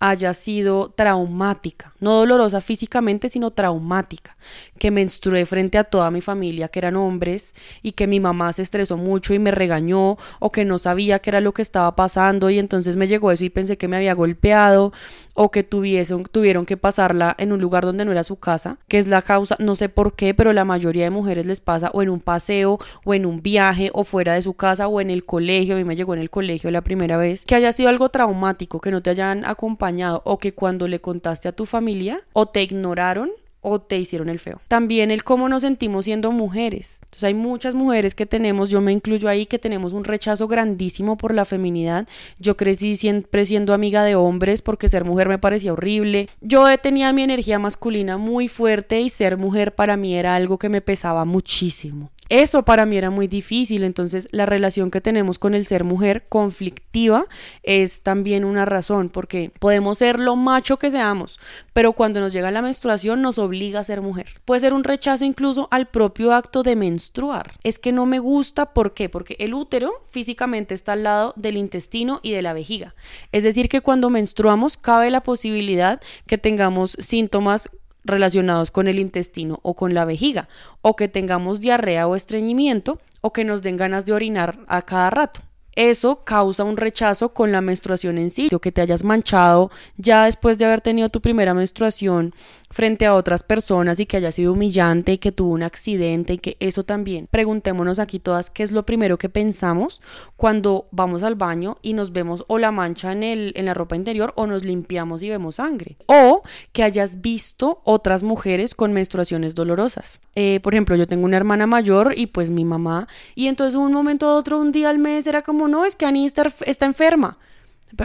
haya sido traumática, no dolorosa físicamente, sino traumática, que menstrué frente a toda mi familia que eran hombres y que mi mamá se estresó mucho y me regañó o que no sabía qué era lo que estaba pasando y entonces me llegó eso y pensé que me había golpeado o que tuviesen, tuvieron que pasarla en un lugar donde no era su casa, que es la causa, no sé por qué, pero la mayoría de mujeres les pasa o en un paseo o en un viaje o fuera de su casa o en el colegio, a mí me llegó en el colegio la primera vez, que haya sido algo traumático, que no te hayan acompañado o que cuando le contaste a tu familia o te ignoraron o te hicieron el feo. También el cómo nos sentimos siendo mujeres. Entonces hay muchas mujeres que tenemos, yo me incluyo ahí, que tenemos un rechazo grandísimo por la feminidad. Yo crecí siempre siendo amiga de hombres porque ser mujer me parecía horrible. Yo tenía mi energía masculina muy fuerte y ser mujer para mí era algo que me pesaba muchísimo. Eso para mí era muy difícil, entonces la relación que tenemos con el ser mujer conflictiva es también una razón, porque podemos ser lo macho que seamos, pero cuando nos llega la menstruación nos obliga a ser mujer. Puede ser un rechazo incluso al propio acto de menstruar. Es que no me gusta, ¿por qué? Porque el útero físicamente está al lado del intestino y de la vejiga. Es decir, que cuando menstruamos cabe la posibilidad que tengamos síntomas relacionados con el intestino o con la vejiga, o que tengamos diarrea o estreñimiento, o que nos den ganas de orinar a cada rato eso causa un rechazo con la menstruación en sí, o que te hayas manchado ya después de haber tenido tu primera menstruación frente a otras personas y que haya sido humillante y que tuvo un accidente y que eso también. Preguntémonos aquí todas qué es lo primero que pensamos cuando vamos al baño y nos vemos o la mancha en, el, en la ropa interior o nos limpiamos y vemos sangre. O que hayas visto otras mujeres con menstruaciones dolorosas. Eh, por ejemplo, yo tengo una hermana mayor y pues mi mamá y entonces un momento a otro, un día al mes era como no, es que Annie está, enferma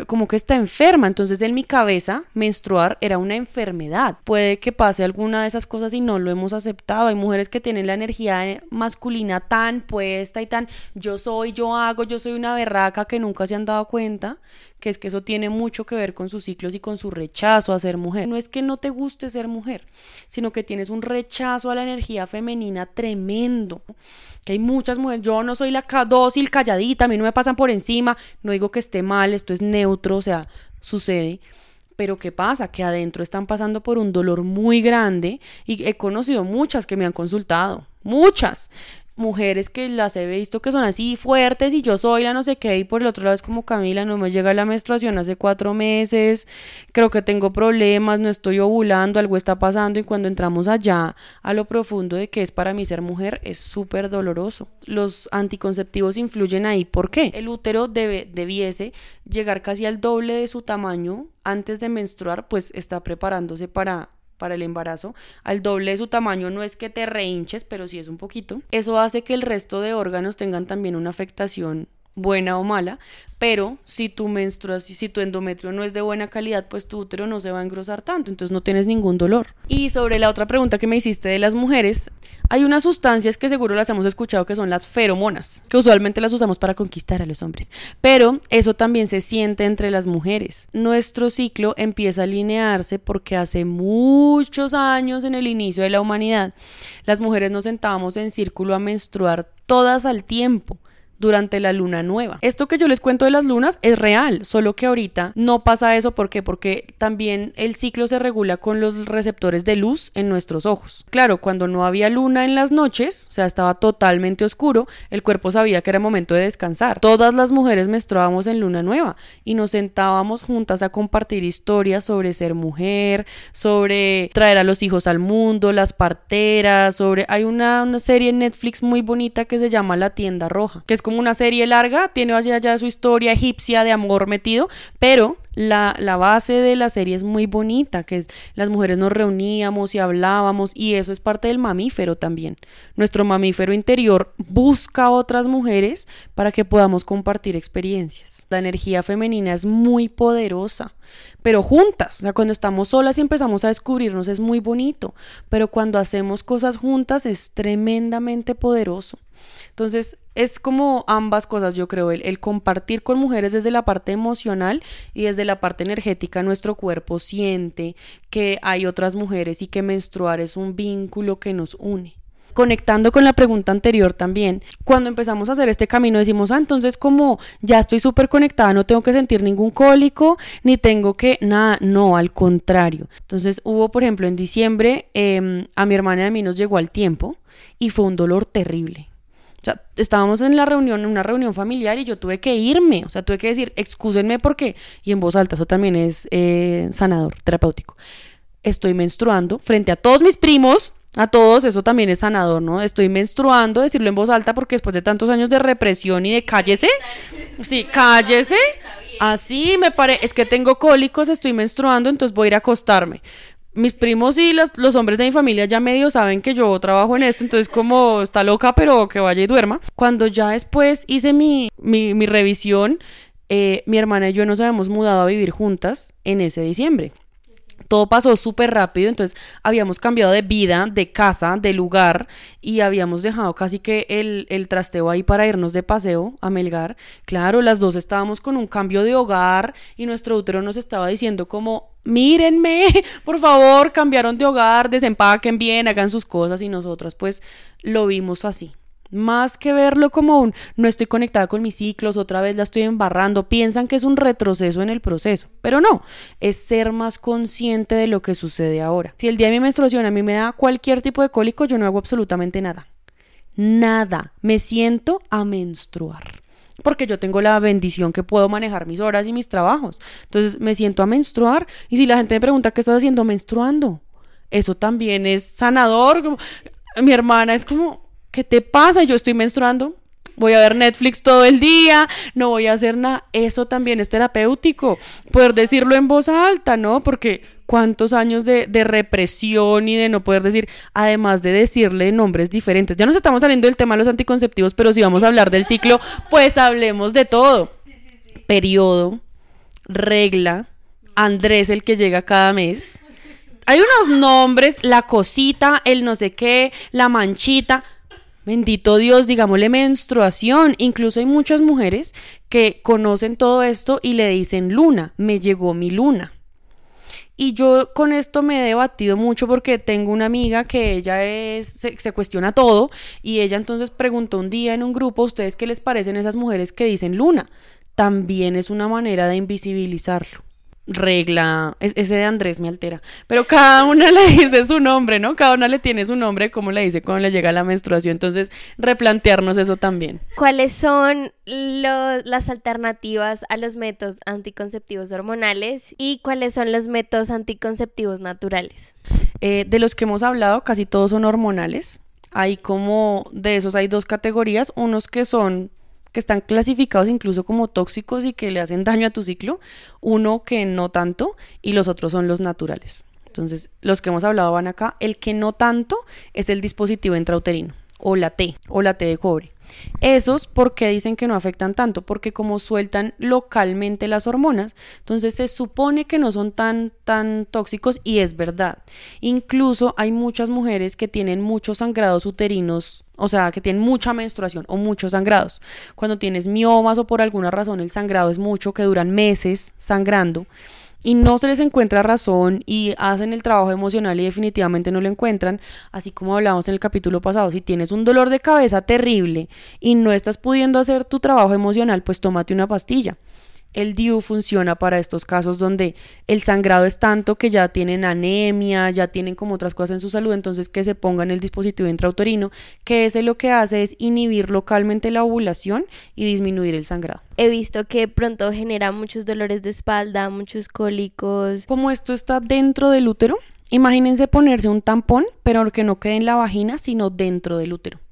como que está enferma. Entonces en mi cabeza menstruar era una enfermedad. Puede que pase alguna de esas cosas y no lo hemos aceptado. Hay mujeres que tienen la energía masculina tan puesta y tan yo soy, yo hago, yo soy una berraca que nunca se han dado cuenta que es que eso tiene mucho que ver con sus ciclos y con su rechazo a ser mujer. No es que no te guste ser mujer, sino que tienes un rechazo a la energía femenina tremendo. Que hay muchas mujeres, yo no soy la dócil, calladita, a mí no me pasan por encima, no digo que esté mal, esto es neutro, o sea, sucede. Pero ¿qué pasa? Que adentro están pasando por un dolor muy grande y he conocido muchas que me han consultado, muchas mujeres que las he visto que son así fuertes y yo soy la no sé qué y por el otro lado es como Camila, no me llega la menstruación hace cuatro meses, creo que tengo problemas, no estoy ovulando, algo está pasando y cuando entramos allá a lo profundo de que es para mí ser mujer es súper doloroso. Los anticonceptivos influyen ahí, ¿por qué? El útero debe, debiese llegar casi al doble de su tamaño antes de menstruar, pues está preparándose para para el embarazo, al doble de su tamaño no es que te rehinches, pero sí es un poquito. Eso hace que el resto de órganos tengan también una afectación buena o mala, pero si tu menstruación, si tu endometrio no es de buena calidad, pues tu útero no se va a engrosar tanto, entonces no tienes ningún dolor. Y sobre la otra pregunta que me hiciste de las mujeres, hay unas sustancias que seguro las hemos escuchado que son las feromonas, que usualmente las usamos para conquistar a los hombres, pero eso también se siente entre las mujeres. Nuestro ciclo empieza a alinearse porque hace muchos años en el inicio de la humanidad, las mujeres nos sentábamos en círculo a menstruar todas al tiempo durante la luna nueva. Esto que yo les cuento de las lunas es real, solo que ahorita no pasa eso. ¿Por qué? Porque también el ciclo se regula con los receptores de luz en nuestros ojos. Claro, cuando no había luna en las noches, o sea, estaba totalmente oscuro, el cuerpo sabía que era momento de descansar. Todas las mujeres menstruábamos en luna nueva y nos sentábamos juntas a compartir historias sobre ser mujer, sobre traer a los hijos al mundo, las parteras, sobre... Hay una, una serie en Netflix muy bonita que se llama La tienda roja, que es como una serie larga, tiene allá ya su historia egipcia de amor metido, pero la, la, base de la serie es muy bonita, que es las mujeres nos reuníamos y hablábamos y eso es parte del mamífero también. Nuestro mamífero interior busca otras mujeres para que podamos compartir experiencias. La energía femenina es muy poderosa, pero juntas, o sea, cuando estamos solas y empezamos a descubrirnos es muy bonito, pero cuando hacemos cosas juntas es tremendamente poderoso. Entonces, es como ambas cosas, yo creo, el, compartir con mujeres desde la parte emocional y desde la parte energética, nuestro cuerpo siente que hay otras mujeres y que menstruar es un vínculo que nos une. conectando con la pregunta anterior también, cuando empezamos a hacer este camino decimos, ah, entonces como ya estoy súper conectada, no tengo que sentir ningún cólico, ni tengo que, nada, no, al contrario. Entonces hubo, por ejemplo, en diciembre, em, a mi hermana y a mí nos llegó al tiempo y fue un dolor terrible. O sea, estábamos en la reunión, en una reunión familiar y yo tuve que irme, o sea, tuve que decir, excúsenme porque, y en voz alta, eso también es eh, sanador, terapéutico. Estoy menstruando frente a todos mis primos, a todos, eso también es sanador, ¿no? Estoy menstruando, decirlo en voz alta porque después de tantos años de represión y de cállese, sí, cállese, así me parece, es que tengo cólicos, estoy menstruando, entonces voy a ir a acostarme mis primos y los hombres de mi familia ya medio saben que yo trabajo en esto, entonces como está loca, pero que vaya y duerma. Cuando ya después hice mi, mi, revisión, eh, mi hermana y yo nos habíamos mudado a vivir juntas en ese diciembre todo pasó súper rápido, entonces habíamos cambiado de vida, de casa, de lugar y habíamos dejado casi que el, el, trasteo ahí para irnos de paseo a Melgar. Claro, las dos estábamos con un cambio de hogar y nuestro útero nos estaba diciendo como, mírenme, por favor, cambiaron de hogar, desempaquen bien, hagan sus cosas y nosotras pues lo vimos así más que verlo como un no estoy conectada con mis ciclos, otra vez la estoy embarrando, piensan que es un retroceso en el proceso, pero no, es ser más consciente de lo que sucede ahora. Si el día de mi menstruación a mí me da cualquier tipo de cólico, yo no hago absolutamente nada. Nada, me siento a menstruar porque yo tengo la bendición que puedo manejar mis horas y mis trabajos. Entonces me siento a menstruar y si la gente me pregunta qué estás haciendo menstruando, eso también es sanador. Mi hermana es como, ¿qué te pasa? Yo estoy menstruando, voy a ver Netflix todo el día, no voy a hacer nada. Eso también es terapéutico, poder decirlo en voz alta, ¿no? Porque cuántos años de, represión y de no poder decir, además de decirle nombres diferentes. Ya nos estamos saliendo del tema de los anticonceptivos, pero si vamos a hablar del ciclo, pues hablemos de todo. Periodo, regla, Andrés el que llega cada mes. Hay unos nombres, la cosita, el no sé qué, la manchita. Bendito Dios, digámosle menstruación. Incluso hay muchas mujeres que conocen todo esto y le dicen luna, me llegó mi luna. Y yo con esto me he debatido mucho porque tengo una amiga que ella es, se, se, cuestiona todo y ella entonces preguntó un día en un grupo, ¿ustedes qué les parecen esas mujeres que dicen luna? También es una manera de invisibilizarlo regla, ese de Andrés me altera, pero cada una le dice su nombre, ¿no? Cada una le tiene su nombre, como le dice cuando le llega la menstruación, entonces replantearnos eso también. ¿Cuáles son las alternativas a los métodos anticonceptivos hormonales y cuáles son los métodos anticonceptivos naturales? Eh, de los que hemos hablado, casi todos son hormonales. Hay como, de esos hay dos categorías, unos que son que están clasificados incluso como tóxicos y que le hacen daño a tu ciclo, uno que no tanto y los otros son los naturales. Entonces, los que hemos hablado van acá. El que no tanto es el dispositivo intrauterino o la T o la T de cobre. Esos, ¿por qué dicen que no afectan tanto? Porque como sueltan localmente las hormonas, entonces se supone que no son tan, tan tóxicos y es verdad. Incluso hay muchas mujeres que tienen muchos sangrados uterinos, o sea, que tienen mucha menstruación o muchos sangrados. Cuando tienes miomas o por alguna razón el sangrado es mucho, que duran meses sangrando y no se les encuentra razón y hacen el trabajo emocional y definitivamente no lo encuentran, así como hablábamos en el capítulo pasado, si tienes un dolor de cabeza terrible y no estás pudiendo hacer tu trabajo emocional, pues tómate una pastilla. El DIU funciona para estos casos donde el sangrado es tanto que ya tienen anemia, ya tienen como otras cosas en su salud, entonces que se pongan el dispositivo intrauterino, que ese lo que hace es inhibir localmente la ovulación y disminuir el sangrado. He visto que pronto genera muchos dolores de espalda, muchos cólicos. Como esto está dentro del útero, imagínense ponerse un tampón, pero que no quede en la vagina, sino dentro del útero.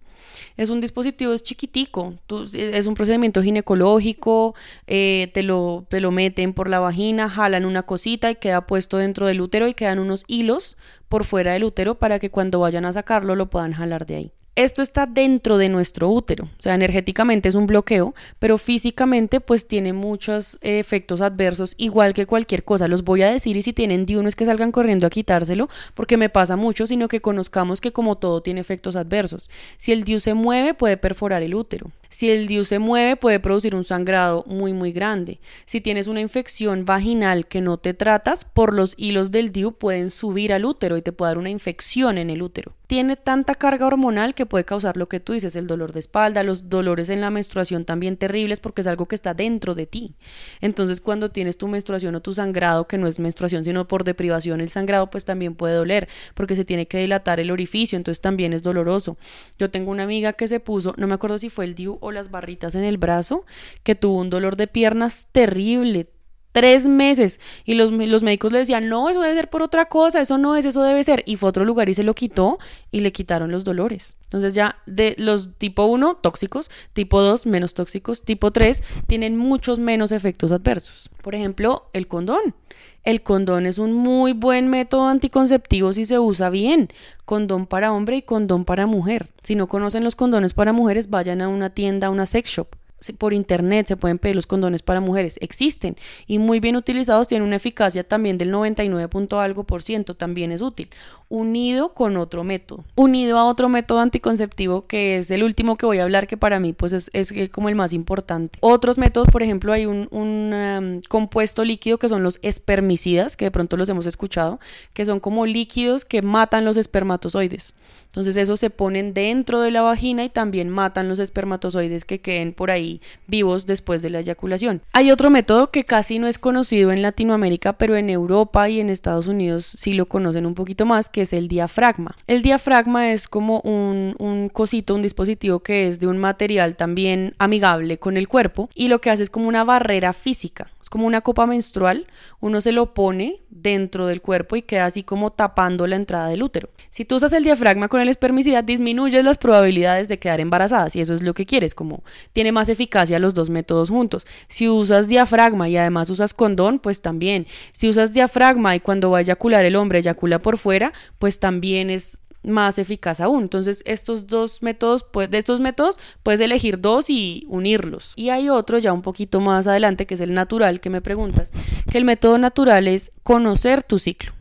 Es un dispositivo, es chiquitico, es un procedimiento ginecológico, eh, te, lo, te lo meten por la vagina, jalan una cosita y queda puesto dentro del útero y quedan unos hilos por fuera del útero para que cuando vayan a sacarlo lo puedan jalar de ahí. Esto está dentro de nuestro útero, o sea, energéticamente es un bloqueo, pero físicamente pues tiene muchos efectos adversos, igual que cualquier cosa. Los voy a decir y si tienen de uno es que salgan corriendo a quitárselo, porque me pasa mucho, sino que conozcamos que como todo tiene efectos adversos. Si el DIU se mueve puede perforar el útero. Si el DIU se mueve, puede producir un sangrado muy, muy grande. Si tienes una infección vaginal que no te tratas, por los hilos del DIU pueden subir al útero y te puede dar una infección en el útero tiene tanta carga hormonal que puede causar lo que tú dices, el dolor de espalda, los dolores en la menstruación también terribles porque es algo que está dentro de ti. Entonces cuando tienes tu menstruación o tu sangrado, que no es menstruación sino por deprivación el sangrado, pues también puede doler porque se tiene que dilatar el orificio, entonces también es doloroso. Yo tengo una amiga que se puso, no me acuerdo si fue el DIU o las barritas en el brazo, que tuvo un dolor de piernas terrible, tres meses y los, los, médicos le decían, no, eso debe ser por otra cosa, eso no es, eso debe ser. Y fue a otro lugar y se lo quitó y le quitaron los dolores. Entonces ya de los tipo 1 tóxicos, tipo 2 menos tóxicos, tipo 3 tienen muchos menos efectos adversos. Por ejemplo, el condón. El condón es un muy buen método anticonceptivo si se usa bien. Condón para hombre y condón para mujer. Si no conocen los condones para mujeres, vayan a una tienda, a una sex shop por internet se pueden pedir los condones para mujeres, existen y muy bien utilizados tienen una eficacia también del 99 algo por ciento, también es útil, unido con otro método, unido a otro método anticonceptivo que es el último que voy a hablar que para mí pues es, es como el más importante. Otros métodos, por ejemplo, hay un, un compuesto líquido que son los espermicidas, que de pronto los hemos escuchado, que son como líquidos que matan los espermatozoides. Entonces esos se ponen dentro de la vagina y también matan los espermatozoides que queden por ahí vivos después de la eyaculación. Hay otro método que casi no es conocido en Latinoamérica, pero en Europa y en Estados Unidos sí lo conocen un poquito más, que es el diafragma. El diafragma es como un, un cosito, un dispositivo que es de un material también amigable con el cuerpo y lo que hace es como una barrera física como una copa menstrual, uno se lo pone dentro del cuerpo y queda así como tapando la entrada del útero. Si tú usas el diafragma con el espermicida, disminuyes las probabilidades de quedar embarazadas y eso es lo que quieres, como tiene más eficacia los dos métodos juntos. Si usas diafragma y además usas condón, pues también. Si usas diafragma y cuando va a eyacular el hombre eyacula por fuera, pues también es más eficaz aún. Entonces, estos dos métodos, pues, de estos métodos puedes elegir dos y unirlos. Y hay otro ya un poquito más adelante, que es el natural, que me preguntas, que el método natural es conocer tu ciclo.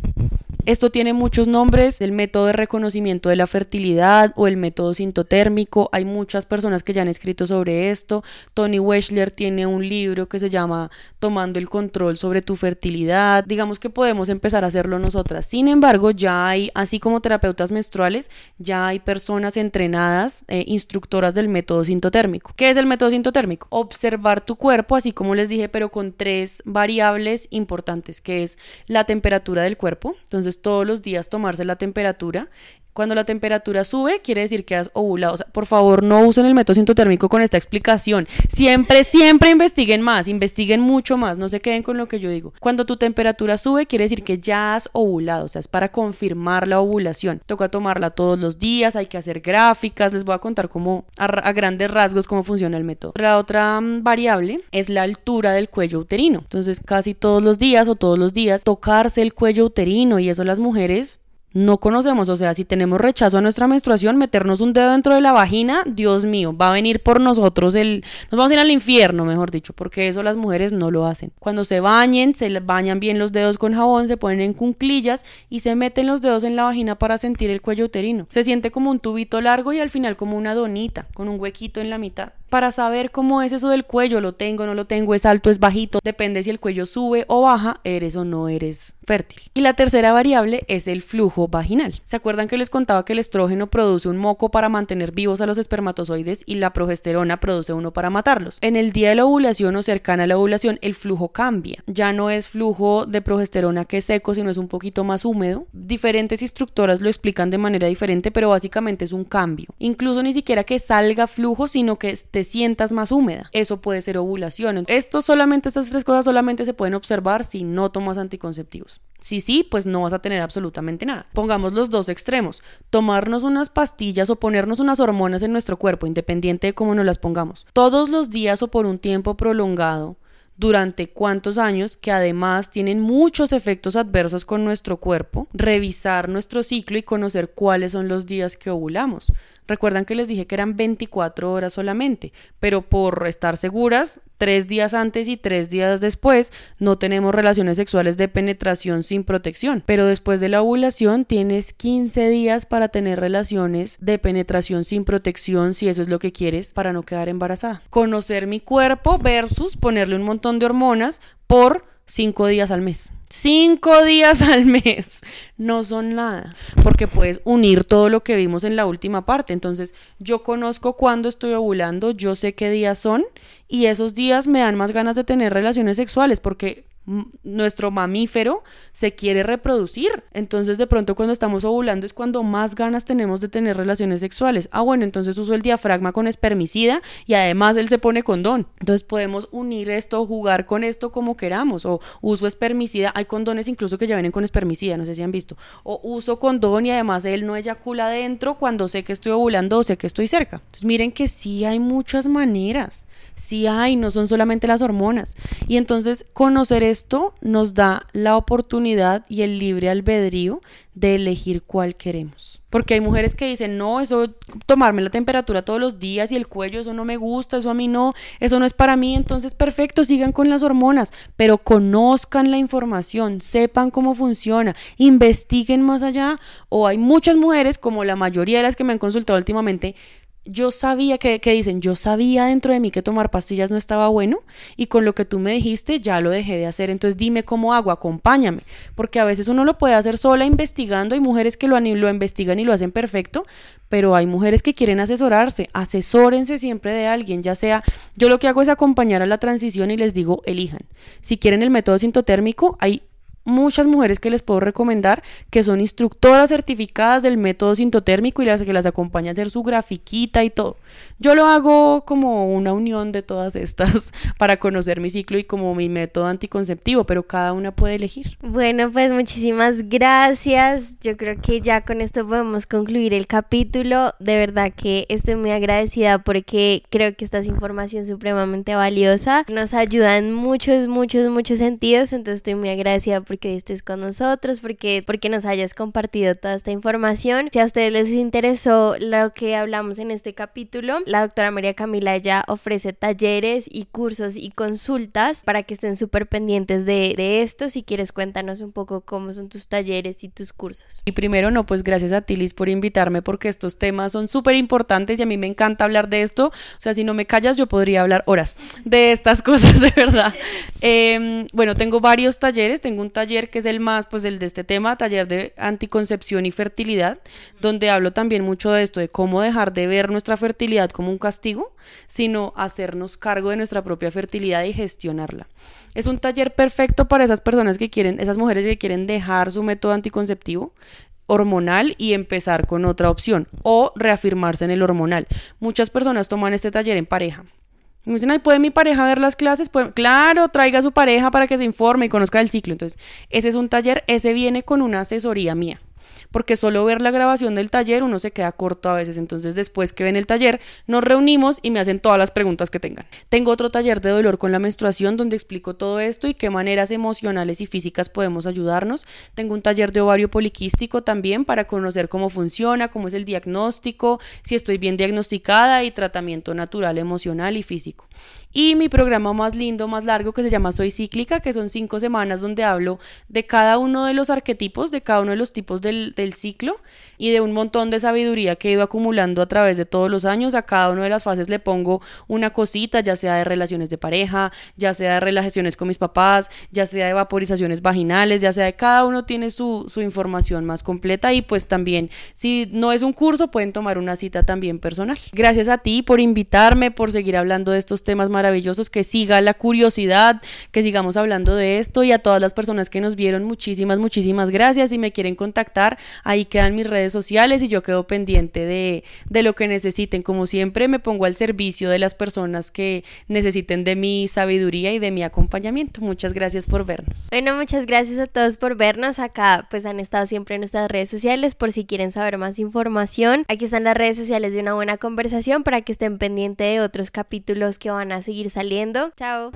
Esto tiene muchos nombres, el método de reconocimiento de la fertilidad o el método sintotérmico. Hay muchas personas que ya han escrito sobre esto. Tony Weschler tiene un libro que se llama Tomando el control sobre tu fertilidad. Digamos que podemos empezar a hacerlo nosotras. Sin embargo, ya hay, así como terapeutas menstruales, ya hay personas entrenadas, eh, instructoras del método sintotérmico. ¿Qué es el método sintotérmico? Observar tu cuerpo, así como les dije, pero con tres variables importantes, que es la temperatura del cuerpo. Entonces, todos los días tomarse la temperatura cuando la temperatura sube, quiere decir que has ovulado. O sea, por favor, no usen el método sintotérmico con esta explicación. Siempre, siempre investiguen más, investiguen mucho más, no se queden con lo que yo digo. Cuando tu temperatura sube, quiere decir que ya has ovulado, o sea, es para confirmar la ovulación. Toca tomarla todos los días, hay que hacer gráficas, les voy a contar cómo, a, grandes rasgos, cómo funciona el método. La otra mm, variable es la altura del cuello uterino. Entonces, casi todos los días o todos los días, tocarse el cuello uterino y eso las mujeres no conocemos, o sea, si tenemos rechazo a nuestra menstruación, meternos un dedo dentro de la vagina, Dios mío, va a venir por nosotros el... Nos vamos a ir al infierno, mejor dicho, porque eso las mujeres no lo hacen. Cuando se bañen, se bañan bien los dedos con jabón, se ponen en cunclillas y se meten los dedos en la vagina para sentir el cuello uterino. Se siente como un tubito largo y al final como una donita, con un huequito en la mitad para saber cómo es eso del cuello, lo tengo, no lo tengo, es alto, es bajito, depende si el cuello sube o baja, eres o no eres fértil. Y la tercera variable es el flujo vaginal. ¿Se acuerdan que les contaba que el estrógeno produce un moco para mantener vivos a los espermatozoides y la progesterona produce uno para matarlos? En el día de la ovulación o cercana a la ovulación, el flujo cambia. Ya no es flujo de progesterona que es seco, sino es un poquito más húmedo. Diferentes instructoras lo explican de manera diferente, pero básicamente es un cambio. Incluso ni siquiera que salga flujo, sino que esté sientas más húmeda. Eso puede ser ovulación. Esto solamente, estas tres cosas solamente se pueden observar si no tomas anticonceptivos. Si sí, pues no vas a tener absolutamente nada. Pongamos los dos extremos. Tomarnos unas pastillas o ponernos unas hormonas en nuestro cuerpo, independiente de cómo nos las pongamos, todos los días o por un tiempo prolongado, durante cuántos años, que además tienen muchos efectos adversos con nuestro cuerpo, revisar nuestro ciclo y conocer cuáles son los días que ovulamos. Recuerdan que les dije que eran 24 horas solamente, pero por estar seguras, tres días antes y tres días después no tenemos relaciones sexuales de penetración sin protección. Pero después de la ovulación tienes 15 días para tener relaciones de penetración sin protección si eso es lo que quieres para no quedar embarazada. Conocer mi cuerpo versus ponerle un montón de hormonas por cinco días al mes. Cinco días al mes no son nada, porque puedes unir todo lo que vimos en la última parte. Entonces, yo conozco cuándo estoy ovulando, yo sé qué días son, y esos días me dan más ganas de tener relaciones sexuales, porque nuestro mamífero se quiere reproducir. Entonces, de pronto, cuando estamos ovulando es cuando más ganas tenemos de tener relaciones sexuales. Ah, bueno, entonces uso el diafragma con espermicida y además él se pone condón. Entonces, podemos unir esto, jugar con esto como queramos. O uso espermicida. Hay condones incluso que ya vienen con espermicida, no sé si han visto. O uso condón y además él no eyacula adentro cuando sé que estoy ovulando o sé que estoy cerca. Entonces, miren que sí hay muchas maneras. Sí hay, no son solamente las hormonas. Y entonces, conocer esto nos da la oportunidad y el libre albedrío de elegir cuál queremos. Porque hay mujeres que dicen, no, eso, tomarme la temperatura todos los días y el cuello, eso no me gusta, eso a mí no, eso no es para mí, entonces perfecto, sigan con las hormonas, pero conozcan la información, sepan cómo funciona, investiguen más allá, o hay muchas mujeres, como la mayoría de las que me han consultado últimamente, yo sabía que, dicen, yo sabía dentro de mí que tomar pastillas no estaba bueno y con lo que tú me dijiste ya lo dejé de hacer, entonces dime cómo hago, acompáñame, porque a veces uno lo puede hacer sola investigando, hay mujeres que lo, lo investigan y lo hacen perfecto, pero hay mujeres que quieren asesorarse, asesórense siempre de alguien, ya sea, yo lo que hago es acompañar a la transición y les digo, elijan, si quieren el método sintotérmico, hay muchas mujeres que les puedo recomendar que son instructoras certificadas del método sintotérmico y las que las acompañan a hacer su grafiquita y todo. Yo lo hago como una unión de todas estas para conocer mi ciclo y como mi método anticonceptivo, pero cada una puede elegir. Bueno, pues muchísimas gracias. Yo creo que ya con esto podemos concluir el capítulo. De verdad que estoy muy agradecida porque creo que esta es información supremamente valiosa. Nos ayuda en muchos, muchos, muchos sentidos. Entonces estoy muy agradecida porque estés con nosotros, porque, porque nos hayas compartido toda esta información. Si a ustedes les interesó lo que hablamos en este capítulo, la doctora María Camila ya ofrece talleres y cursos y consultas para que estén súper pendientes de, de esto. Si quieres, cuéntanos un poco cómo son tus talleres y tus cursos. Y primero, no, pues gracias a Tilis por invitarme porque estos temas son súper importantes y a mí me encanta hablar de esto. O sea, si no me callas, yo podría hablar horas de estas cosas, de verdad. eh, bueno, tengo varios talleres. Tengo un taller que es el más, pues el de este tema, taller de anticoncepción y fertilidad, donde hablo también mucho de esto, de cómo dejar de ver nuestra fertilidad como un castigo, sino hacernos cargo de nuestra propia fertilidad y gestionarla. Es un taller perfecto para esas personas que quieren, esas mujeres que quieren dejar su método anticonceptivo, hormonal y empezar con otra opción o reafirmarse en el hormonal. Muchas personas toman este taller en pareja me dicen, ¿puede mi pareja ver las clases? Pues, claro, traiga a su pareja para que se informe y conozca el ciclo. Entonces, ese es un taller, ese viene con una asesoría mía porque solo ver la grabación del taller uno se queda corto a veces. Entonces, después que ven el taller, nos reunimos y me hacen todas las preguntas que tengan. Tengo otro taller de dolor con la menstruación donde explico todo esto y qué maneras emocionales y físicas podemos ayudarnos. Tengo un taller de ovario poliquístico también para conocer cómo funciona, cómo es el diagnóstico, si estoy bien diagnosticada y tratamiento natural, emocional y físico. Y mi programa más lindo, más largo, que se llama Soy Cíclica, que son cinco semanas donde hablo de cada uno de los arquetipos, de cada uno de los tipos del, del ciclo y de un montón de sabiduría que he ido acumulando a través de todos los años. A cada una de las fases le pongo una cosita, ya sea de relaciones de pareja, ya sea de relaciones con mis papás, ya sea de vaporizaciones vaginales, ya sea de cada uno tiene su, su información más completa y pues también si no es un curso pueden tomar una cita también personal. Gracias a ti por invitarme, por seguir hablando de estos temas maravillosos, que siga la curiosidad, que sigamos hablando de esto y a todas las personas que nos vieron muchísimas, muchísimas gracias. Si me quieren contactar, ahí quedan mis redes sociales y yo quedo pendiente de, de lo que necesiten. Como siempre, me pongo al servicio de las personas que necesiten de mi sabiduría y de mi acompañamiento. Muchas gracias por vernos. Bueno, muchas gracias a todos por vernos. Acá pues han estado siempre en nuestras redes sociales por si quieren saber más información. Aquí están las redes sociales de una buena conversación para que estén pendientes de otros capítulos que van a seguir saliendo. Chao.